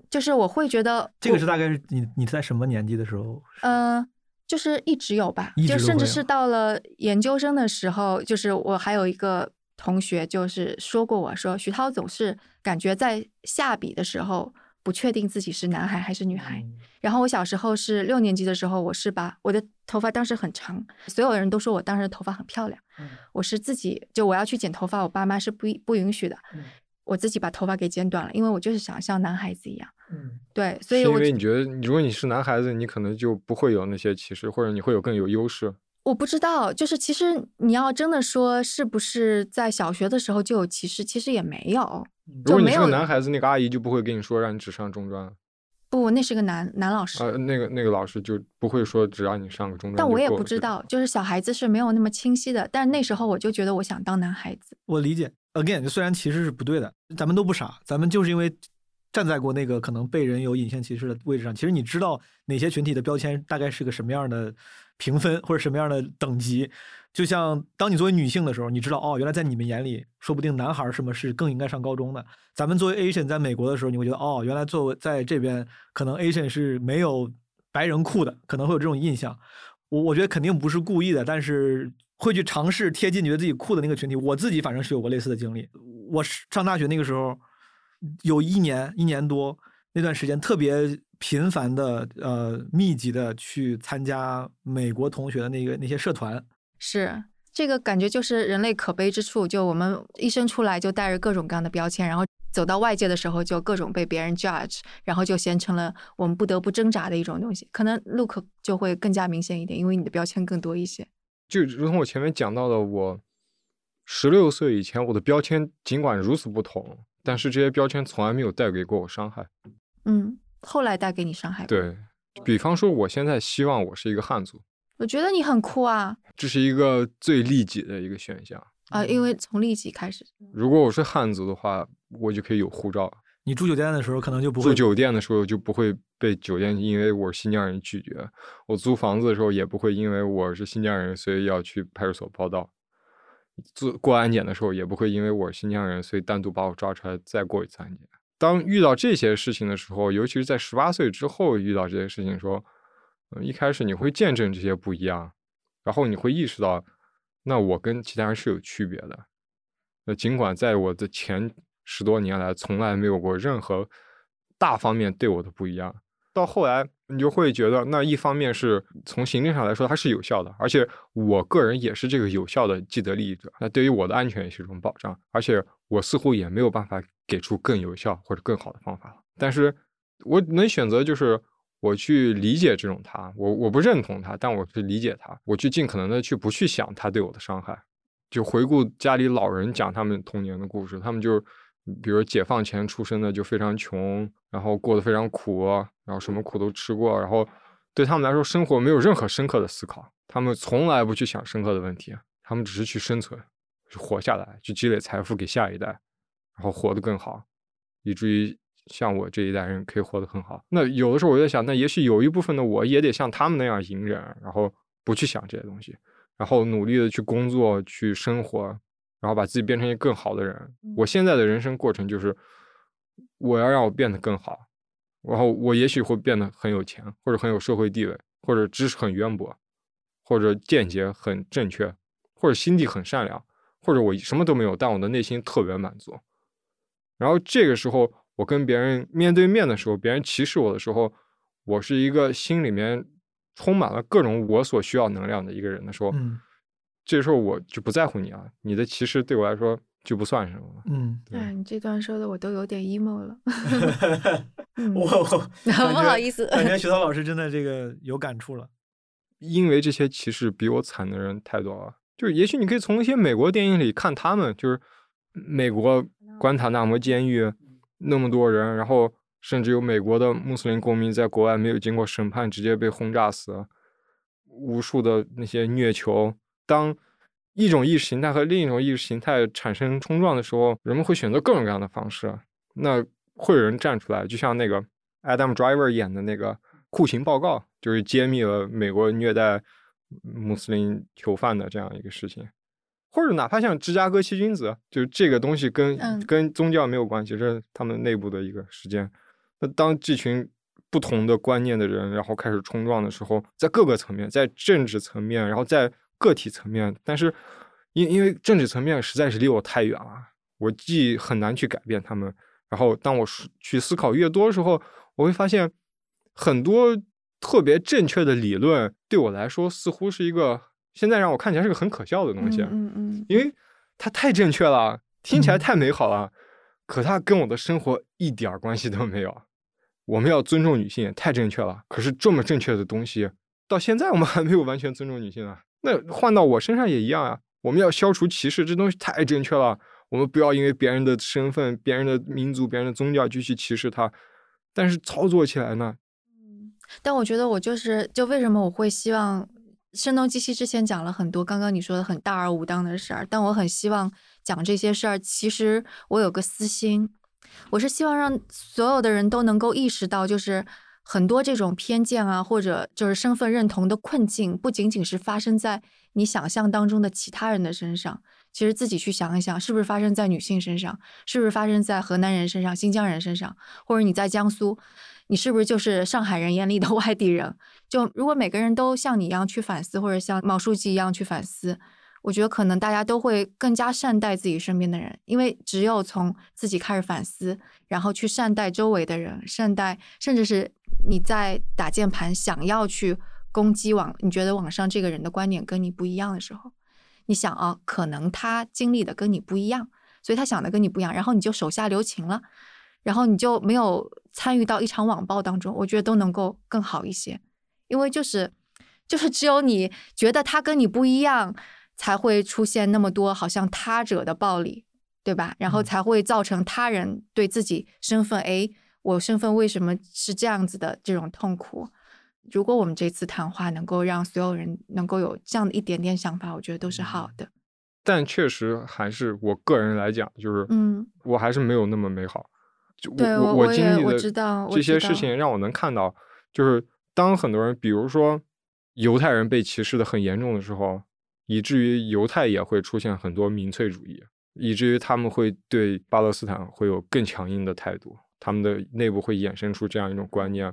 就是我会觉得这个是大概是你你在什么年纪的时候？嗯，就是一直有吧，就甚至是到了研究生的时候，就是我还有一个同学就是说过我说徐涛总是感觉在下笔的时候。不确定自己是男孩还是女孩。然后我小时候是六年级的时候，我是把我的头发当时很长，所有人都说我当时头发很漂亮。我是自己就我要去剪头发，我爸妈是不不允许的。我自己把头发给剪短了，因为我就是想像男孩子一样。嗯，对，所以因为你觉得如果你是男孩子，你可能就不会有那些歧视，或者你会有更有优势。我不知道，就是其实你要真的说是不是在小学的时候就有歧视，其实也没有。如果你是个男孩子，那个阿姨就不会跟你说让你只上中专。不，那是个男男老师。呃，那个那个老师就不会说只让你上个中专。但我也不知道，就是小孩子是没有那么清晰的。但那时候我就觉得我想当男孩子。我理解，again，虽然歧视是不对的，咱们都不傻，咱们就是因为站在过那个可能被人有隐性歧视的位置上，其实你知道哪些群体的标签大概是个什么样的。评分或者什么样的等级，就像当你作为女性的时候，你知道哦，原来在你们眼里，说不定男孩什么是更应该上高中的。咱们作为 Asian 在美国的时候，你会觉得哦，原来作为在这边，可能 Asian 是没有白人酷的，可能会有这种印象。我我觉得肯定不是故意的，但是会去尝试贴近觉得自己酷的那个群体。我自己反正是有过类似的经历。我上大学那个时候，有一年一年多那段时间特别。频繁的呃，密集的去参加美国同学的那个那些社团，是这个感觉，就是人类可悲之处。就我们一生出来就带着各种各样的标签，然后走到外界的时候就各种被别人 judge，然后就形成了我们不得不挣扎的一种东西。可能 look 就会更加明显一点，因为你的标签更多一些。就如同我前面讲到的，我十六岁以前，我的标签尽管如此不同，但是这些标签从来没有带给过我伤害。嗯。后来带给你伤害。对比方说，我现在希望我是一个汉族。我觉得你很酷啊！这是一个最利己的一个选项啊，因为从利己开始。如果我是汉族的话，我就可以有护照。你住酒店的时候可能就不会住酒店的时候就不会被酒店因为我是新疆人拒绝。我租房子的时候也不会因为我是新疆人所以要去派出所报到。做过安检的时候也不会因为我是新疆人所以单独把我抓出来再过一次安检。当遇到这些事情的时候，尤其是在十八岁之后遇到这些事情，说，嗯，一开始你会见证这些不一样，然后你会意识到，那我跟其他人是有区别的。那尽管在我的前十多年来从来没有过任何大方面对我的不一样，到后来你就会觉得，那一方面是从行政上来说它是有效的，而且我个人也是这个有效的既得利益者，那对于我的安全也是一种保障，而且我似乎也没有办法。给出更有效或者更好的方法了，但是我能选择就是我去理解这种他，我我不认同他，但我去理解他，我去尽可能的去不去想他对我的伤害。就回顾家里老人讲他们童年的故事，他们就比如解放前出生的就非常穷，然后过得非常苦，然后什么苦都吃过，然后对他们来说生活没有任何深刻的思考，他们从来不去想深刻的问题，他们只是去生存，去活下来，去积累财富给下一代。然后活得更好，以至于像我这一代人可以活得很好。那有的时候我在想，那也许有一部分的我也得像他们那样隐忍，然后不去想这些东西，然后努力的去工作、去生活，然后把自己变成一个更好的人。我现在的人生过程就是，我要让我变得更好，然后我也许会变得很有钱，或者很有社会地位，或者知识很渊博，或者见解很正确，或者心地很善良，或者我什么都没有，但我的内心特别满足。然后这个时候，我跟别人面对面的时候，别人歧视我的时候，我是一个心里面充满了各种我所需要能量的一个人的时候，嗯这时候我就不在乎你啊，你的歧视对我来说就不算什么了。嗯，对哎，你这段说的我都有点 emo 了。*laughs* 嗯我我 *laughs* 不好意思，感觉徐涛老师真的这个有感触了。因为这些歧视比我惨的人太多了。就是也许你可以从一些美国电影里看他们，就是美国关塔那摩监狱那么多人，然后甚至有美国的穆斯林公民在国外没有经过审判直接被轰炸死，无数的那些虐囚。当一种意识形态和另一种意识形态产生冲撞的时候，人们会选择各种各样的方式。那会有人站出来，就像那个 Adam Driver 演的那个酷刑报告，就是揭秘了美国虐待穆斯林囚犯的这样一个事情，或者哪怕像芝加哥七君子，就是这个东西跟、嗯跟宗教没有关系，这是他们内部的一个事件。那当这群不同的观念的人，然后开始冲撞的时候，在各个层面，在政治层面，然后在个体层面，但是因因为政治层面实在是离我太远了，我既很难去改变他们，然后当我是去思考越多的时候，我会发现很多特别正确的理论对我来说似乎是一个现在让我看起来是个很可笑的东西，嗯嗯因为它太正确了，听起来嗯太美好了，可它跟我的生活一点儿关系都没有。我们要尊重女性，太正确了。可是这么正确的东西，到现在我们还没有完全尊重女性啊。那换到我身上也一样啊。我们要消除歧视，这东西太正确了。我们不要因为别人的身份、别人的民族、别人的宗教就去歧视他。但是操作起来呢，嗯。但我觉得我就是，就为什么我会希望《声东击西》之前讲了很多刚刚你说的很大而无当的事儿，但我很希望讲这些事儿。其实我有个私心，我是希望让所有的人都能够意识到，就是很多这种偏见啊，或者就是身份认同的困境，不仅仅是发生在你想象当中的其他人的身上。其实自己去想一想，是不是发生在女性身上？是不是发生在河南人身上、新疆人身上？或者你在江苏，你是不是就是上海人眼里的外地人？就如果每个人都像你一样去反思，或者像毛书记一样去反思，我觉得可能大家都会更加善待自己身边的人，因为只有从自己开始反思，然后去善待周围的人，善待甚至是你在打键盘想要去攻击网，你觉得网上这个人的观点跟你不一样的时候，你想啊，可能他经历的跟你不一样，所以他想的跟你不一样，然后你就手下留情了。然后你就没有参与到一场网暴当中，我觉得都能够更好一些，因为就是就是只有你觉得他跟你不一样，才会出现那么多好像他者的暴力，对吧？然后才会造成他人对自己身份，哎，我身份为什么是这样子的这种痛苦。如果我们这次谈话能够让所有人能够有这样的一点点想法，我觉得都是好的。但确实还是我个人来讲，就是嗯，我还是没有那么美好。就对我我经历的知道这些事情，让我能看到，就是当很多人，比如说犹太人被歧视的很严重的时候，以至于犹太也会出现很多民粹主义，以至于他们会对巴勒斯坦会有更强硬的态度，他们的内部会衍生出这样一种观念。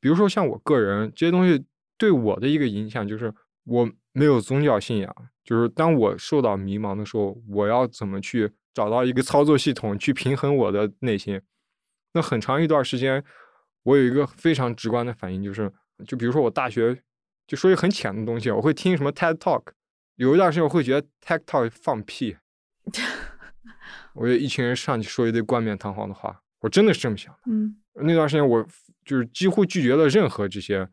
比如说像我个人这些东西对我的一个影响，就是我没有宗教信仰，就是当我受到迷茫的时候，我要怎么去找到一个操作系统去平衡我的内心？那很长一段时间，我有一个非常直观的反应，就是就比如说我大学就说一个很浅的东西，我会听什么 TED Talk，有一段时间我会觉得 TED Talk 放屁，*laughs* 我有一群人上去说一堆冠冕堂皇的话，我真的是这么想的。嗯那段时间我就是几乎拒绝了任何这些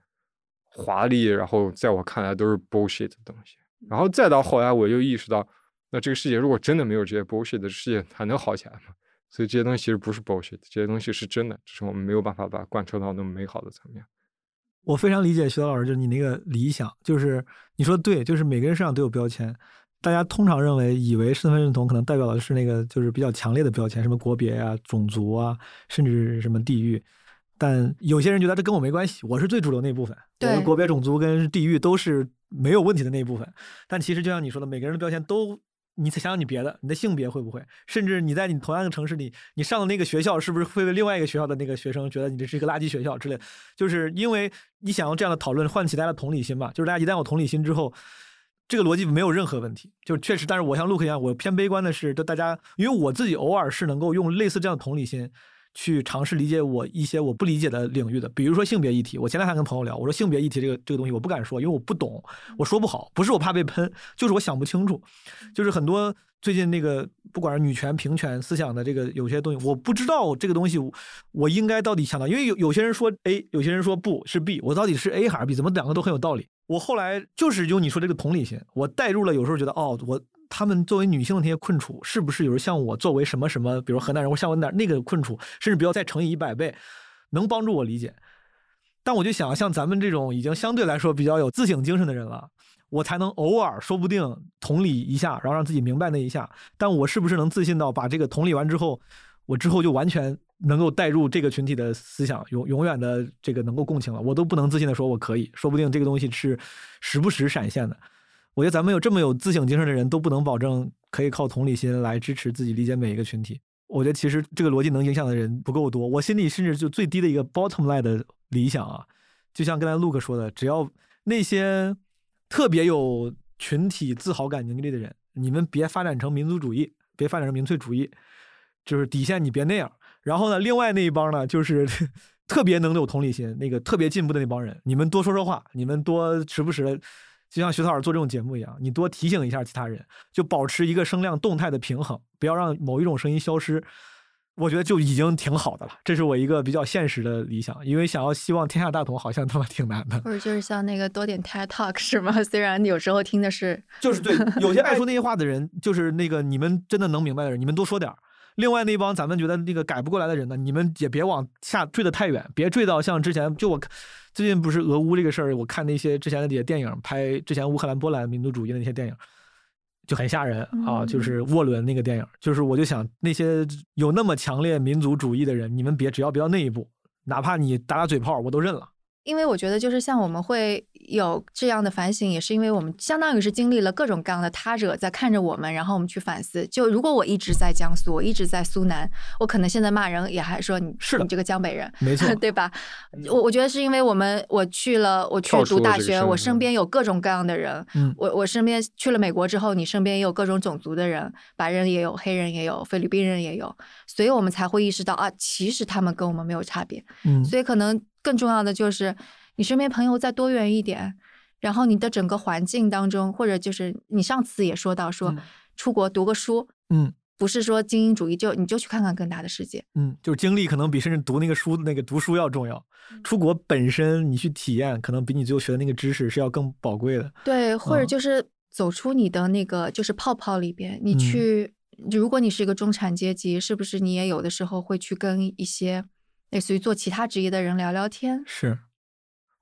华丽，然后在我看来都是 bullshit 的东西。然后再到后来，我就意识到，那这个世界如果真的没有这些 bullshit 的世界，还能好起来吗？所以这些东西其实不是 bullshit，这些东西是真的，只是我们没有办法把它贯彻到那么美好的层面。我非常理解徐涛老师，就是你那个理想，就是你说对，就是每个人身上都有标签，大家通常认为以为身份认同可能代表的是那个就是比较强烈的标签，什么国别啊、种族啊，甚至是什么地域。但有些人觉得这跟我没关系，我是最主流那部分，我的国别、种族跟地域都是没有问题的那一部分。但其实就像你说的，每个人的标签都，你再想想你别的，你的性别会不会，甚至你在你同样的城市里，你上的那个学校是不是会被另外一个学校的那个学生觉得你这是一个垃圾学校之类？就是因为你想用这样的讨论唤起大家的同理心嘛，就是大家一旦有同理心之后。这个逻辑没有任何问题，就确实，但是我像陆克一样，我偏悲观的是，就大家，因为我自己偶尔是能够用类似这样的同理心，去尝试理解我一些我不理解的领域的，比如说性别议题。我前两天跟朋友聊，我说性别议题这个这个东西我不敢说，因为我不懂，我说不好，不是我怕被喷，就是我想不清楚。就是很多最近那个不管是女权平权思想的这个有些东西，我不知道这个东西我应该到底想到，因为有有些人说 A，有些人说不是 B，我到底是 A 还是 B？怎么两个都很有道理？我后来就是用你说这个同理心，我带入了，有时候觉得哦，我。他们作为女性的那些困楚，是不是有时像我作为什么什么，比如河南人我像我那那个困楚，甚至不要再乘以一百倍，能帮助我理解。但我就想，像咱们这种已经相对来说比较有自省精神的人了，我才能偶尔说不定同理一下，然后让自己明白那一下。但我是不是能自信到把这个同理完之后，我之后就完全能够带入这个群体的思想，永永远的这个能够共情了？我都不能自信的说我可以，说不定这个东西是时不时闪现的。我觉得咱们有这么有自省精神的人都不能保证可以靠同理心来支持自己理解每一个群体。我觉得其实这个逻辑能影响的人不够多。我心里甚至就最低的一个 bottom line 的理想啊，就像刚才 Luke 说的，只要那些特别有群体自豪感凝聚力的人，你们别发展成民族主义，别发展成民粹主义，就是底线你别那样。然后呢，另外那一帮呢，就是 *laughs* 特别能有同理心、那个特别进步的那帮人，你们多说说话，你们多时不时。就像徐涛老师做这种节目一样，你多提醒一下其他人，就保持一个声量动态的平衡，不要让某一种声音消失。我觉得就已经挺好的了。这是我一个比较现实的理想，因为想要希望天下大同，好像他妈挺难的。或者就是像那个多点 TED Talk 是吗？*laughs* 虽然有时候听的是，就是对有些爱说那些话的人，就是那个你们真的能明白的人，你们多说点儿。另外那帮咱们觉得那个改不过来的人呢，你们也别往下坠得太远，别坠到像之前就我最近不是俄乌这个事儿，我看那些之前的那些电影，拍之前乌克兰波兰民族主义的那些电影，就很吓人啊，就是沃伦那个电影，就是我就想那些有那么强烈民族主义的人，你们别只要不要那一步，哪怕你打打嘴炮，我都认了。因为我觉得，就是像我们会有这样的反省，也是因为我们相当于是经历了各种各样的他者在看着我们，然后我们去反思。就如果我一直在江苏，我一直在苏南，我可能现在骂人也还说你是你这个江北人，没错，*laughs* 对吧？我我觉得是因为我们我去了，我去读大学，我身边有各种各样的人。嗯，我我身边去了美国之后，你身边也有各种种族的人，白人也有，黑人也有，菲律宾人也有，所以我们才会意识到啊，其实他们跟我们没有差别。嗯，所以可能。更重要的就是，你身边朋友再多元一点，然后你的整个环境当中，或者就是你上次也说到说，出国读个书，嗯，不是说精英主义，就你就去看看更大的世界，嗯，就是经历可能比甚至读那个书那个读书要重要。出国本身你去体验，可能比你最后学的那个知识是要更宝贵的。对，或者就是走出你的那个就是泡泡里边，你去，如果你是一个中产阶级，是不是你也有的时候会去跟一些。类似于做其他职业的人聊聊天，是。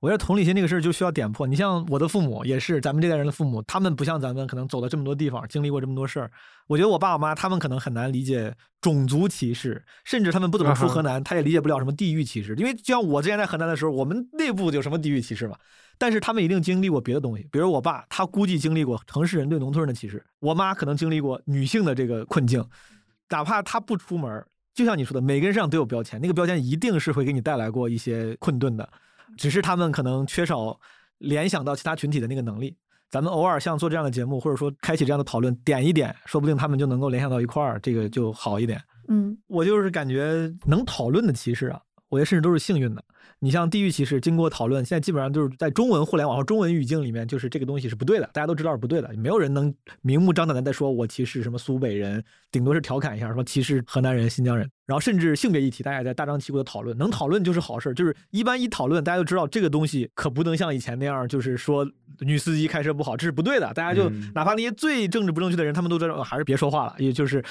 我觉得同理心这个事儿就需要点破。你像我的父母，也是咱们这代人的父母，他们不像咱们可能走了这么多地方，经历过这么多事儿。我觉得我爸我妈他们可能很难理解种族歧视，甚至他们不怎么出河南，他也理解不了什么地域歧视。因为就像我之前在河南的时候，我们内部有什么地域歧视嘛？但是他们一定经历过别的东西，比如我爸，他估计经历过城市人对农村人的歧视；我妈可能经历过女性的这个困境，哪怕她不出门。就像你说的，每个人身上都有标签，那个标签一定是会给你带来过一些困顿的，只是他们可能缺少联想到其他群体的那个能力。咱们偶尔像做这样的节目，或者说开启这样的讨论，点一点，说不定他们就能够联想到一块儿，这个就好一点。嗯，我就是感觉能讨论的歧视啊，我觉得甚至都是幸运的。你像地域歧视，经过讨论，现在基本上就是在中文互联网和中文语境里面，就是这个东西是不对的，大家都知道是不对的，没有人能明目张胆的在说我歧视什么苏北人，顶多是调侃一下，说歧视河南人、新疆人，然后甚至性别议题，大家也在大张旗鼓的讨论，能讨论就是好事，就是一般一讨论，大家都知道这个东西可不能像以前那样，就是说女司机开车不好，这是不对的，大家就哪怕那些最政治不正确的人，他们都知道还是别说话了，也就是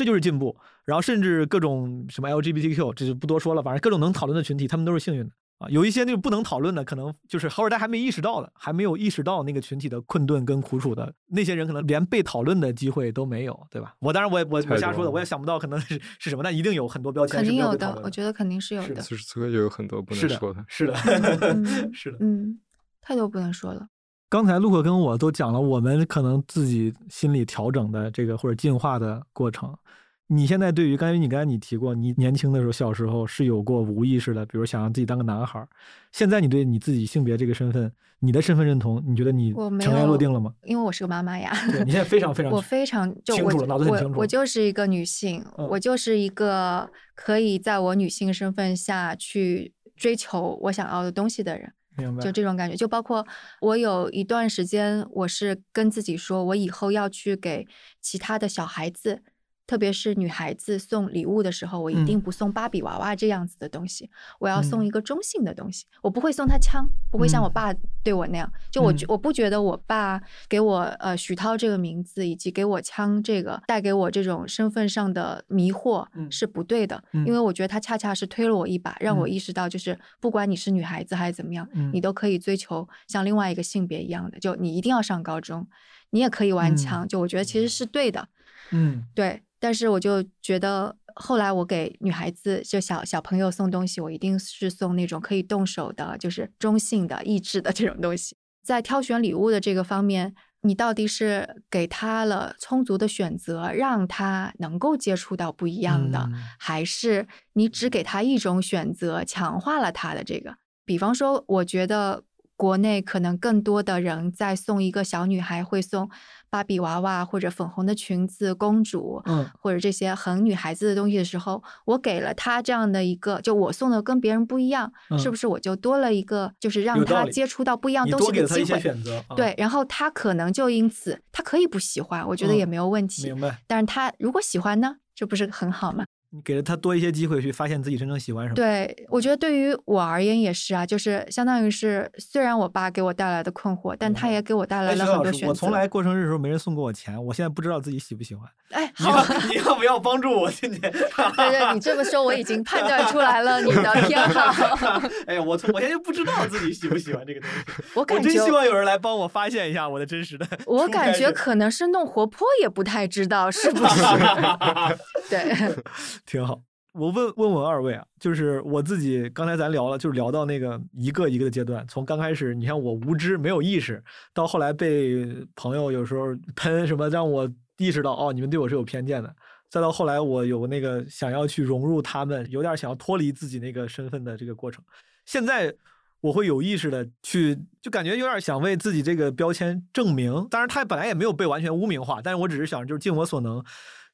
这就是进步，然后甚至各种什么 LGBTQ，这就不多说了，反正各种能讨论的群体，他们都是幸运的。啊，有一些那个不能讨论的，可能就是后代还没意识到的，还没有意识到那个群体的困顿跟苦楚的那些人，可能连被讨论的机会都没有，对吧？我当然，我也我我瞎说的，我也想不到可能是是什么，但一定有很多标签肯定有的，我觉得肯定是有的。此时此刻就有很多不能说的，是的，*laughs* 是的，嗯，太多不能说了。刚才陆克跟我都讲了，我们可能自己心理调整的这个或者进化的过程。你现在对于刚才你刚才你提过，你年轻的时候小时候是有过无意识的，比如想让自己当个男孩儿。现在你对你自己性别这个身份，你的身份认同，你觉得你尘埃落定了吗？因为我是个妈妈呀。对你现在非常非常我非常清楚了脑子很清楚我我就是一个女性，嗯我就是一个可以在我女性身份下去追求我想要的东西的人，明白就这种感觉。就包括我有一段时间，我是跟自己说，我以后要去给其他的小孩子。特别是女孩子送礼物的时候，我一定嗯。不送芭比娃娃这样子的东西，我要送嗯。一个中性的东西。我不会送她枪，不会像我嗯。爸对我那样。就我觉嗯。我不觉得我爸给我呃许涛这个名字，以及给我枪这个带给我这种身份上的迷惑嗯是不对的，嗯因为我觉得他恰恰是推了我一把，让我嗯。意识到，就是不管你是女孩子还是怎么样，嗯。你都可以追求像另外一个性别一样的，就你一定要上高中，你也可以玩嗯。枪，就我觉得其实是对的，嗯。对。但是我就觉得，后来我给女孩子就小小朋友送东西，我一定是送那种可以动手的，就是中性的、益智的这种东西。在挑选礼物的这个方面，你到底是给他了充足的选择，让他能够接触到不一样的，嗯还是你只给他一种选择，强化了他的这个？比方说，我觉得国内可能更多的人在送一个小女孩会送芭比娃娃或者粉红的裙子、公主，嗯或者这些很女孩子的东西的时候，我给了她这样的一个，就我送的跟别人不一样，是嗯不是我就多了一个，就是让她接触到不一样东西多给他一些的机会？选择，啊对，，然后她可能就因此，她可以不喜欢，我觉得也嗯没有问题。明白。但是她如果喜欢呢，这不是很好吗？你给了他多一些机会去发现自己真正喜欢什么。，对，我觉得对于我而言也是啊，就是相当于是，虽然我爸给我带来的困惑，但他也给我带来哎，了很多选择。我从来过生日的时候没人送过我钱，我现在不知道自己喜不喜欢。哎，*laughs* 你好，要 *laughs* 你要不要帮助我今天？*laughs* 对对，你这么说我已经判断出来了你的偏好。哎呀，我从我现在就不知道自己喜不喜欢这个东西。我我感觉真希望有人来帮我发现一下我的真实的。我感觉可能是弄活泼也不太知道是不是？对，挺好。我问问问二位啊，就是我自己刚才咱聊了，就是聊到那个一个一个的阶段，从刚开始你像我无知没有意识，到后来被朋友有时候喷什么，让我意识到哦，你们对我是有偏见的，再到后来我有那个想要去融入他们，有点想要脱离自己那个身份的这个过程。现在我会有意识的去，就感觉有点想为自己这个标签证明。当然，他本来也没有被完全污名化，但是我只是想就是尽我所能，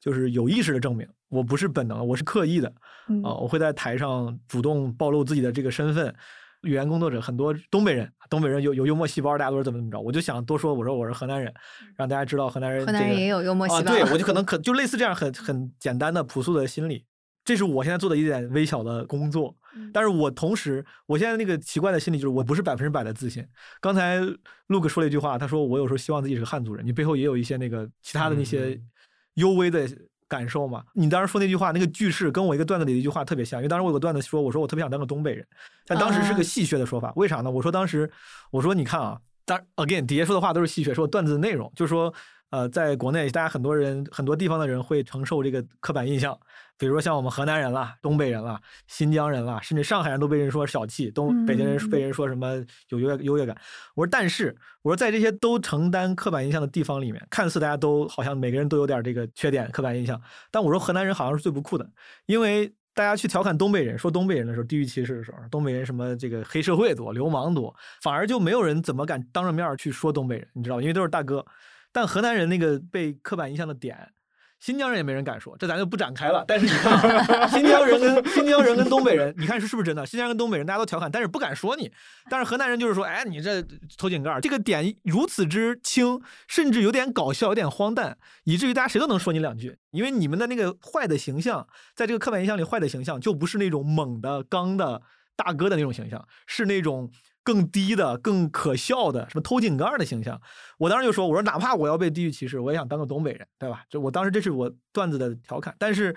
就是有意识的证明，我不是本能，我是刻意的嗯啊、我会在台上主动暴露自己的这个身份。语言工作者很多东北人，东北人有有幽默细胞，大家都是怎么怎么着，我就想多说，我说我是河南人，让大家知道河南人、这个。河南人也有幽默细啊，胞。对，我就可能可就类似这样很很简单的朴素的心理，这是我现在做的一点微小的工作。嗯但是我同时，我现在那个奇怪的心理就是，我不是百分之百的自信。刚才 Luke 说了一句话，他说我有时候希望自己是个汉族人，你背后也有一些那个其他的那些嗯幽微的感受嘛。你当时说那句话，那个句式跟我一个段子里的一句话特别像，因为当时我有个段子说，我说我特别想当个东北人，但当时是啊个戏谑的说法，为啥呢？我说当时我说你看啊，当 again 底下说的话都是戏谑，说段子的内容，就是说。呃，在国内，大家很多人、很多地方的人会承受这个刻板印象，比如说像我们河南人啦、东北人啦、新疆人啦，甚至上海人都被人说小气，东北京人嗯被人说什么有优越优越感。我说，但是我说，在这些都承担刻板印象的地方里面，看似大家都好像每个人都有点这个缺点、刻板印象，但我说河南人好像是最不酷的，因为大家去调侃东北人，说东北人的时候，地域歧视的时候，东北人什么这个黑社会多、流氓多，反而就没有人怎么敢当着面去说东北人，你知道吗？因为都是大哥。但河南人那个被刻板印象的点，新疆人也没人敢说，这咱就不展开了。但是你看，*laughs* 新疆人跟新疆人跟东北人，你看是是不是真的？新疆人跟东北人大家都调侃，但是不敢说你。但是河南人就是说，哎，你这头井盖儿，这个点如此之轻，甚至有点搞笑，有点荒诞，以至于大家谁都能说你两句。因为你们的那个坏的形象，在这个刻板印象里，坏的形象就不是那种猛的、刚的大哥的那种形象，是那种。更低的、更可笑的，什么偷井盖的形象，我当时就说：“我说哪怕我要被地域歧视，我也想当个东北人，对吧？”就我当时这是我段子的调侃，但是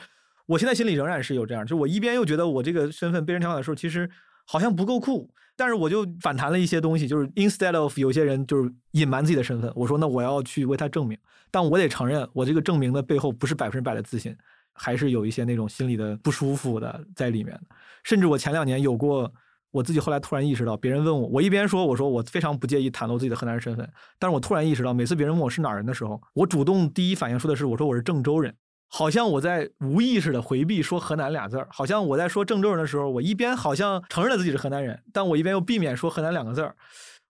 我现在心里仍然是有这样，就我一边又觉得我这个身份被人调侃的时候，其实好像不够酷，但是我就反弹了一些东西，就是 instead of 有些人就是隐瞒自己的身份，我说那我要去为他证明，但我得承认，我这个证明的背后不是百分之百的自信，还是有一些那种心里的不舒服的在里面，甚至我前两年有过。我自己后来突然意识到，别人问我，我一边说我说我非常不介意袒露自己的河南人身份，但是我突然意识到，每次别人问我是哪人的时候，我主动第一反应说的是我说我是郑州人，好像我在无意识的回避说河南俩字儿，好像我在说郑州人的时候，我一边好像承认了自己是河南人，但我一边又避免说河南两个字儿。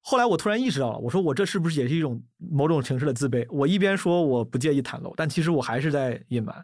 后来我突然意识到了，我说我这是不是也是一种某种形式的自卑？我一边说我不介意袒露，但其实我还是在隐瞒。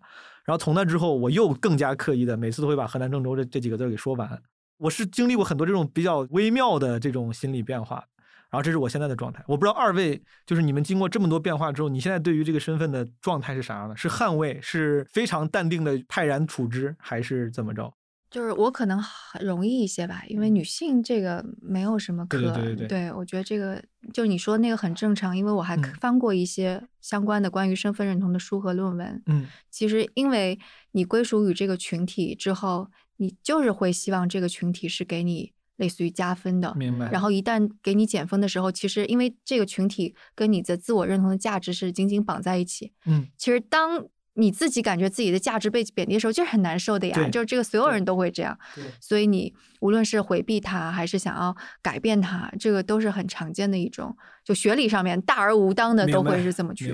然后从那之后，我又更加刻意的，每次都会把河南郑州这这几个字给说完。我是经历过很多这种比较微妙的这种心理变化，然后这是我现在的状态。我不知道二位就是你们经过这么多变化之后，你现在对于这个身份的状态是啥样的？是捍卫，是非常淡定的泰然处之，还是怎么着？就是我可能很容易一些吧，因为女性这个没有什么可对对对对对我觉得这个就你说那个很正常，因为我还嗯翻过一些相关的关于身份认同的书和论文。嗯其实因为你归属于这个群体之后，你就是会希望这个群体是给你类似于加分的。明白。然后一旦给你减分的时候，其实因为这个群体跟你的自我认同的价值是紧紧绑在一起，嗯，其实当你自己感觉自己的价值被贬低的时候，就是很难受的呀。就是这个所有人都会这样，对所以你无论是回避它，还是想要改变它，这个都是很常见的一种。就学理上面大而无当的都会是这么去。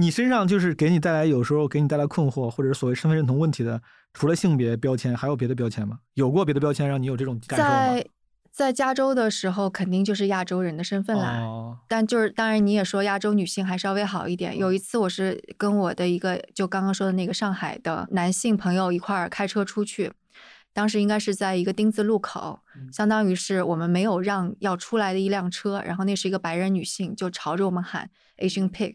你身上就是给你带来有时候给你带来困惑，或者是所谓身份认同问题的，除了性别标签，还有别的标签吗？有过别的标签让你有这种感受吗？在在加州的时候，肯定就是亚洲人的身份啦。哦，但就是当然，你也说亚洲女性还稍微好一点。有一次，我是跟我的一个就刚刚说的那个上海的男性朋友一块儿开车出去，当时应该是在一个丁字路口，嗯相当于是我们没有让要出来的一辆车，然后那是一个白人女性，就朝着我们喊 Asian pig。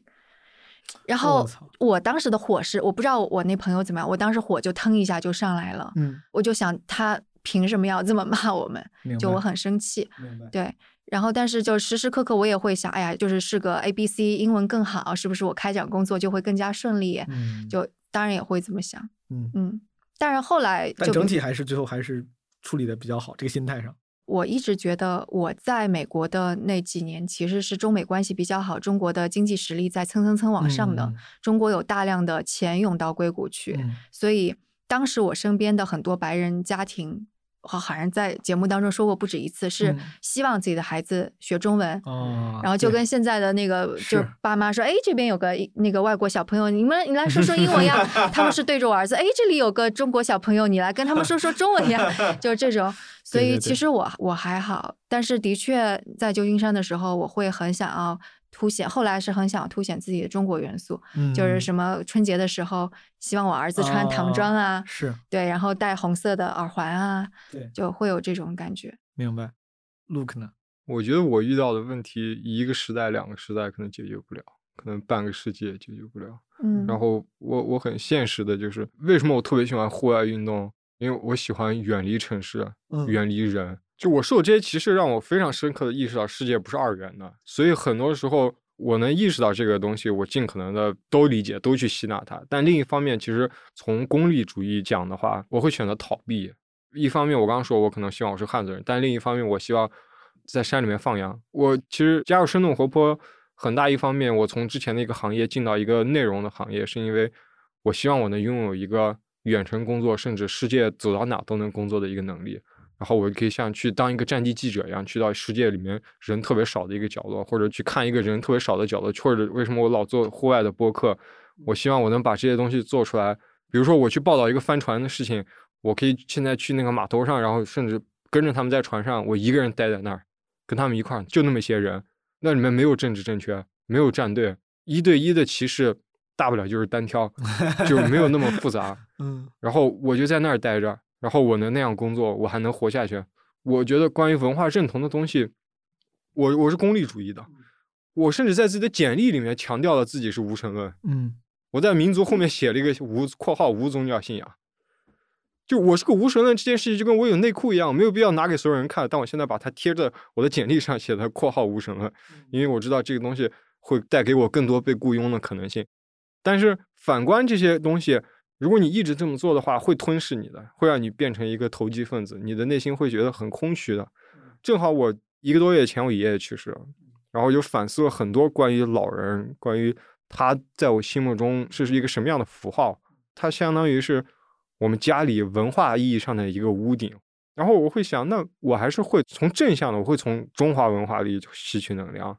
然后我当时的火是，我不知道我那朋友怎么样，我当时火就腾一下就上来了，嗯，我就想他凭什么要这么骂我们？就我很生气。明白。对，然后但是就时时刻刻我也会想，哎呀，就是是个 A B C 英文更好，是不是我开展工作就会更加顺利？嗯，就当然也会这么想，嗯，嗯。但是后来就但整体还是最后还是处理的比较好，这个心态上。我一直觉得我在美国的那几年其实是中美关系比较好，中国的经济实力在蹭蹭蹭往上的，嗯。中国有大量的钱涌到硅谷去，嗯。所以当时我身边的很多白人家庭，我好像在节目当中说过不止一次，是嗯希望自己的孩子学中文。哦，然后就跟现在的那个，就是是爸妈说，哎，这边有个那个外国小朋友，你们你来说说英文呀。*laughs* 他们是对着我儿子，哎，这里有个中国小朋友，你来跟他们说说中文呀，*laughs* 就是这种。*laughs* 所以其实我我还好，但是的确在旧金山的时候，我会很想要凸显，后来是很想凸显自己的中国元素，就是嗯什么春节的时候，希望我儿子穿唐装啊，是对，然后戴红色的耳环啊，对，就会有这种感觉。明白。Look 呢？我觉得我遇到的问题，一个时代、两个时代可能解决不了，可能半个世界也解决不了。嗯，然后我我很现实的就是，为什么我特别喜欢户外运动？因为我喜欢远离城市，嗯远离人。就我受这些歧视，让我非常深刻的意识到世界不是二元的。所以很多时候我能意识到这个东西，我尽可能的都理解，都去吸纳它。但另一方面，其实从功利主义讲的话，我会选择逃避。一方面，我刚刚说我可能希望我是汉族人，但另一方面，我希望在山里面放羊。我其实加入生动活泼，很大一方面，我从之前的一个行业进到一个内容的行业，是因为我希望我能拥有一个远程工作，甚至世界走到哪都能工作的一个能力。然后我可以像去当一个战地记者一样，去到世界里面人特别少的一个角落，或者去看一个人特别少的角落，或者为什么我老做户外的播客？我希望我能把这些东西做出来。比如说我去报道一个帆船的事情，我可以现在去那个码头上，然后甚至跟着他们在船上，我一个人待在那儿，跟他们一块儿，就那么些人，那里面没有政治正确，没有站队，一对一的歧视，大不了就是单挑，就没有那么复杂。*laughs* 嗯然后我就在那儿待着，然后我能那样工作，我还能活下去。我觉得关于文化认同的东西，我我是功利主义的，我甚至在自己的简历里面强调了自己是无神论。嗯我在民族后面写了一个无（括号无宗教信仰），就我是个无神论这件事情，就跟我有内裤一样，没有必要拿给所有人看。但我现在把它贴在我的简历上，写的（括号无神论），因为我知道这个东西会带给我更多被雇佣的可能性。但是反观这些东西，如果你一直这么做的话，会吞噬你的，会让你变成一个投机分子，你的内心会觉得很空虚的。正好我一个多月前我爷爷去世了，然后就反思了很多关于老人，关于他在我心目中是一个什么样的符号，他相当于是我们家里文化意义上的一个屋顶。然后我会想，那我还是会从正向的，我会从中华文化里吸取能量。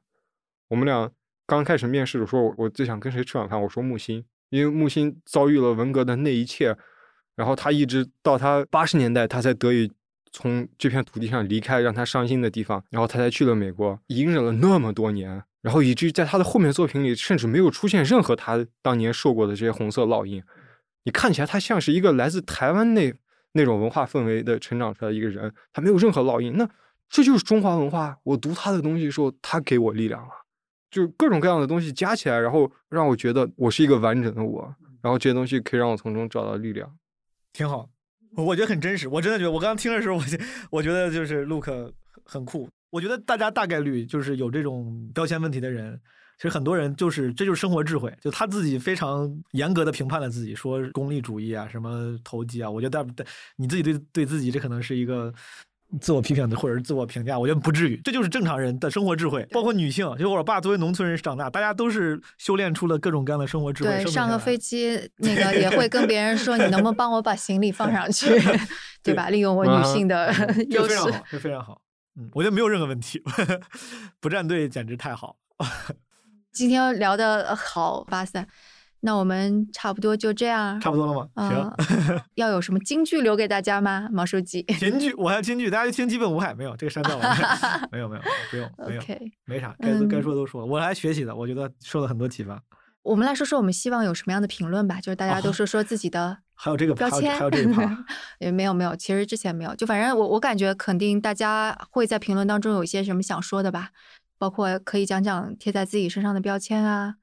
我们俩刚开始面试的时候，我最想跟谁吃晚饭？我说木星，因为木心遭遇了文革的那一切，然后他一直到他八十年代，他才得以从这片土地上离开，让他伤心的地方，然后他才去了美国，隐忍了那么多年，然后以至于在他的后面作品里，甚至没有出现任何他当年受过的这些红色烙印。你看起来他像是一个来自台湾那那种文化氛围的成长出来的一个人，他没有任何烙印。那这就是中华文化。我读他的东西的时候，他给我力量了，就是各种各样的东西加起来，然后让我觉得我是一个完整的我。然后这些东西可以让我从中找到力量，挺好。我觉得很真实，我真的觉得，我刚刚听的时候，我我觉得就是 Look 很酷。我觉得大家大概率就是有这种标签问题的人。其实很多人就是，这就是生活智慧，就他自己非常严格的评判了自己，说功利主义啊，什么投机啊。我觉得，但你自己对对自己，这可能是一个自我批评的，或者是自我评价。我觉得不至于，这就是正常人的生活智慧。包括女性，就我爸作为农村人长大，大家都是修炼出了各种各样的生活智慧。对，上个飞机那个也会跟别人说，*laughs* 你能不能帮我把行李放上去，*laughs* *laughs* 对吧？利用我女性的优势，这非常好。嗯，我觉得没有任何问题，不站队简直太好。今天聊的好，巴塞，那我们差不多就这样，差不多了吗？行，*laughs* 要有什么金句留给大家吗？毛书记，*laughs* 金句，我还有金句，大家就听基本无害，没有这个删掉了，*laughs* 没有没有，不用，没有，没啥，该该说的都说了，我来学习的，我觉得受了很多启发。我们来说说，我们希望有什么样的评论吧？就是大家都说说自己的，还有这个标签，还有这个也没有没有，其实之前没有，就反正我我感觉肯定大家会在评论当中有一些什么想说的吧。包括可以讲讲贴在自己身上的标签啊，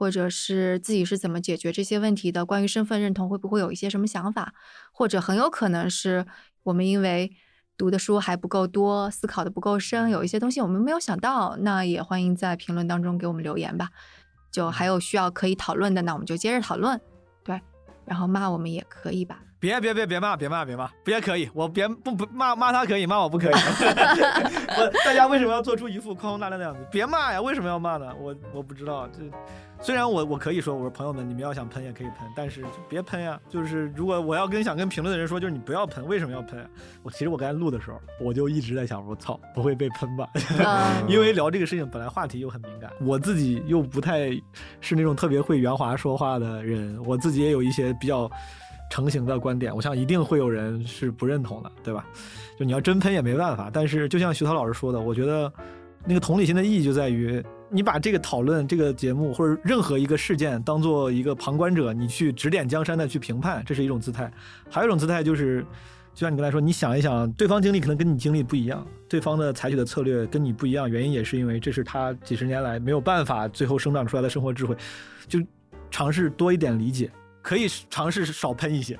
或者是自己是怎么解决这些问题的。关于身份认同，会不会有一些什么想法？或者很有可能是我们因为读的书还不够多，思考的不够深，有一些东西我们没有想到。那也欢迎在评论当中给我们留言吧。就还有需要可以讨论的，那我们就接着讨论。对，然后骂我们也可以吧。别别别别骂别骂别骂，别可以，我别不不骂骂他可以，骂我不可以。*laughs* 我大家为什么要做出一副宽宏大量的样子？别骂呀，为什么要骂呢？我我不知道这。虽然我我可以说，我说朋友们，你们要想喷也可以喷，但是就别喷呀。就是如果我要跟想跟评论的人说，就是你不要喷，为什么要喷？我其实我刚才录的时候，我就一直在想，我操，不会被喷吧？*laughs* 因为聊这个事情本来话题又很敏感，我自己又不太是那种特别会圆滑说话的人，我自己也有一些比较。成型的观点，我想一定会有人是不认同的，对吧？就你要真喷也没办法。但是就像徐涛老师说的，我觉得那个同理心的意义就在于，你把这个讨论、这个节目或者任何一个事件当做一个旁观者，你去指点江山的去评判，这是一种姿态。还有一种姿态就是，就像你刚才说，你想一想，对方经历可能跟你经历不一样，对方的采取的策略跟你不一样，原因也是因为这是他几十年来没有办法最后生长出来的生活智慧，就尝试多一点理解。可以尝试少喷一些，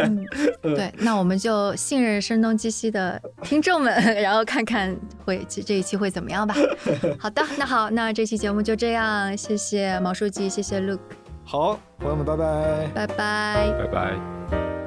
*laughs* 对，那我们就信任声东击西的听众们，*laughs* 然后看看会这这一期会怎么样吧。*laughs* 好的，那好，那这期节目就这样，谢谢毛书记，谢谢 Look。好，朋友们，拜拜，拜拜，拜拜。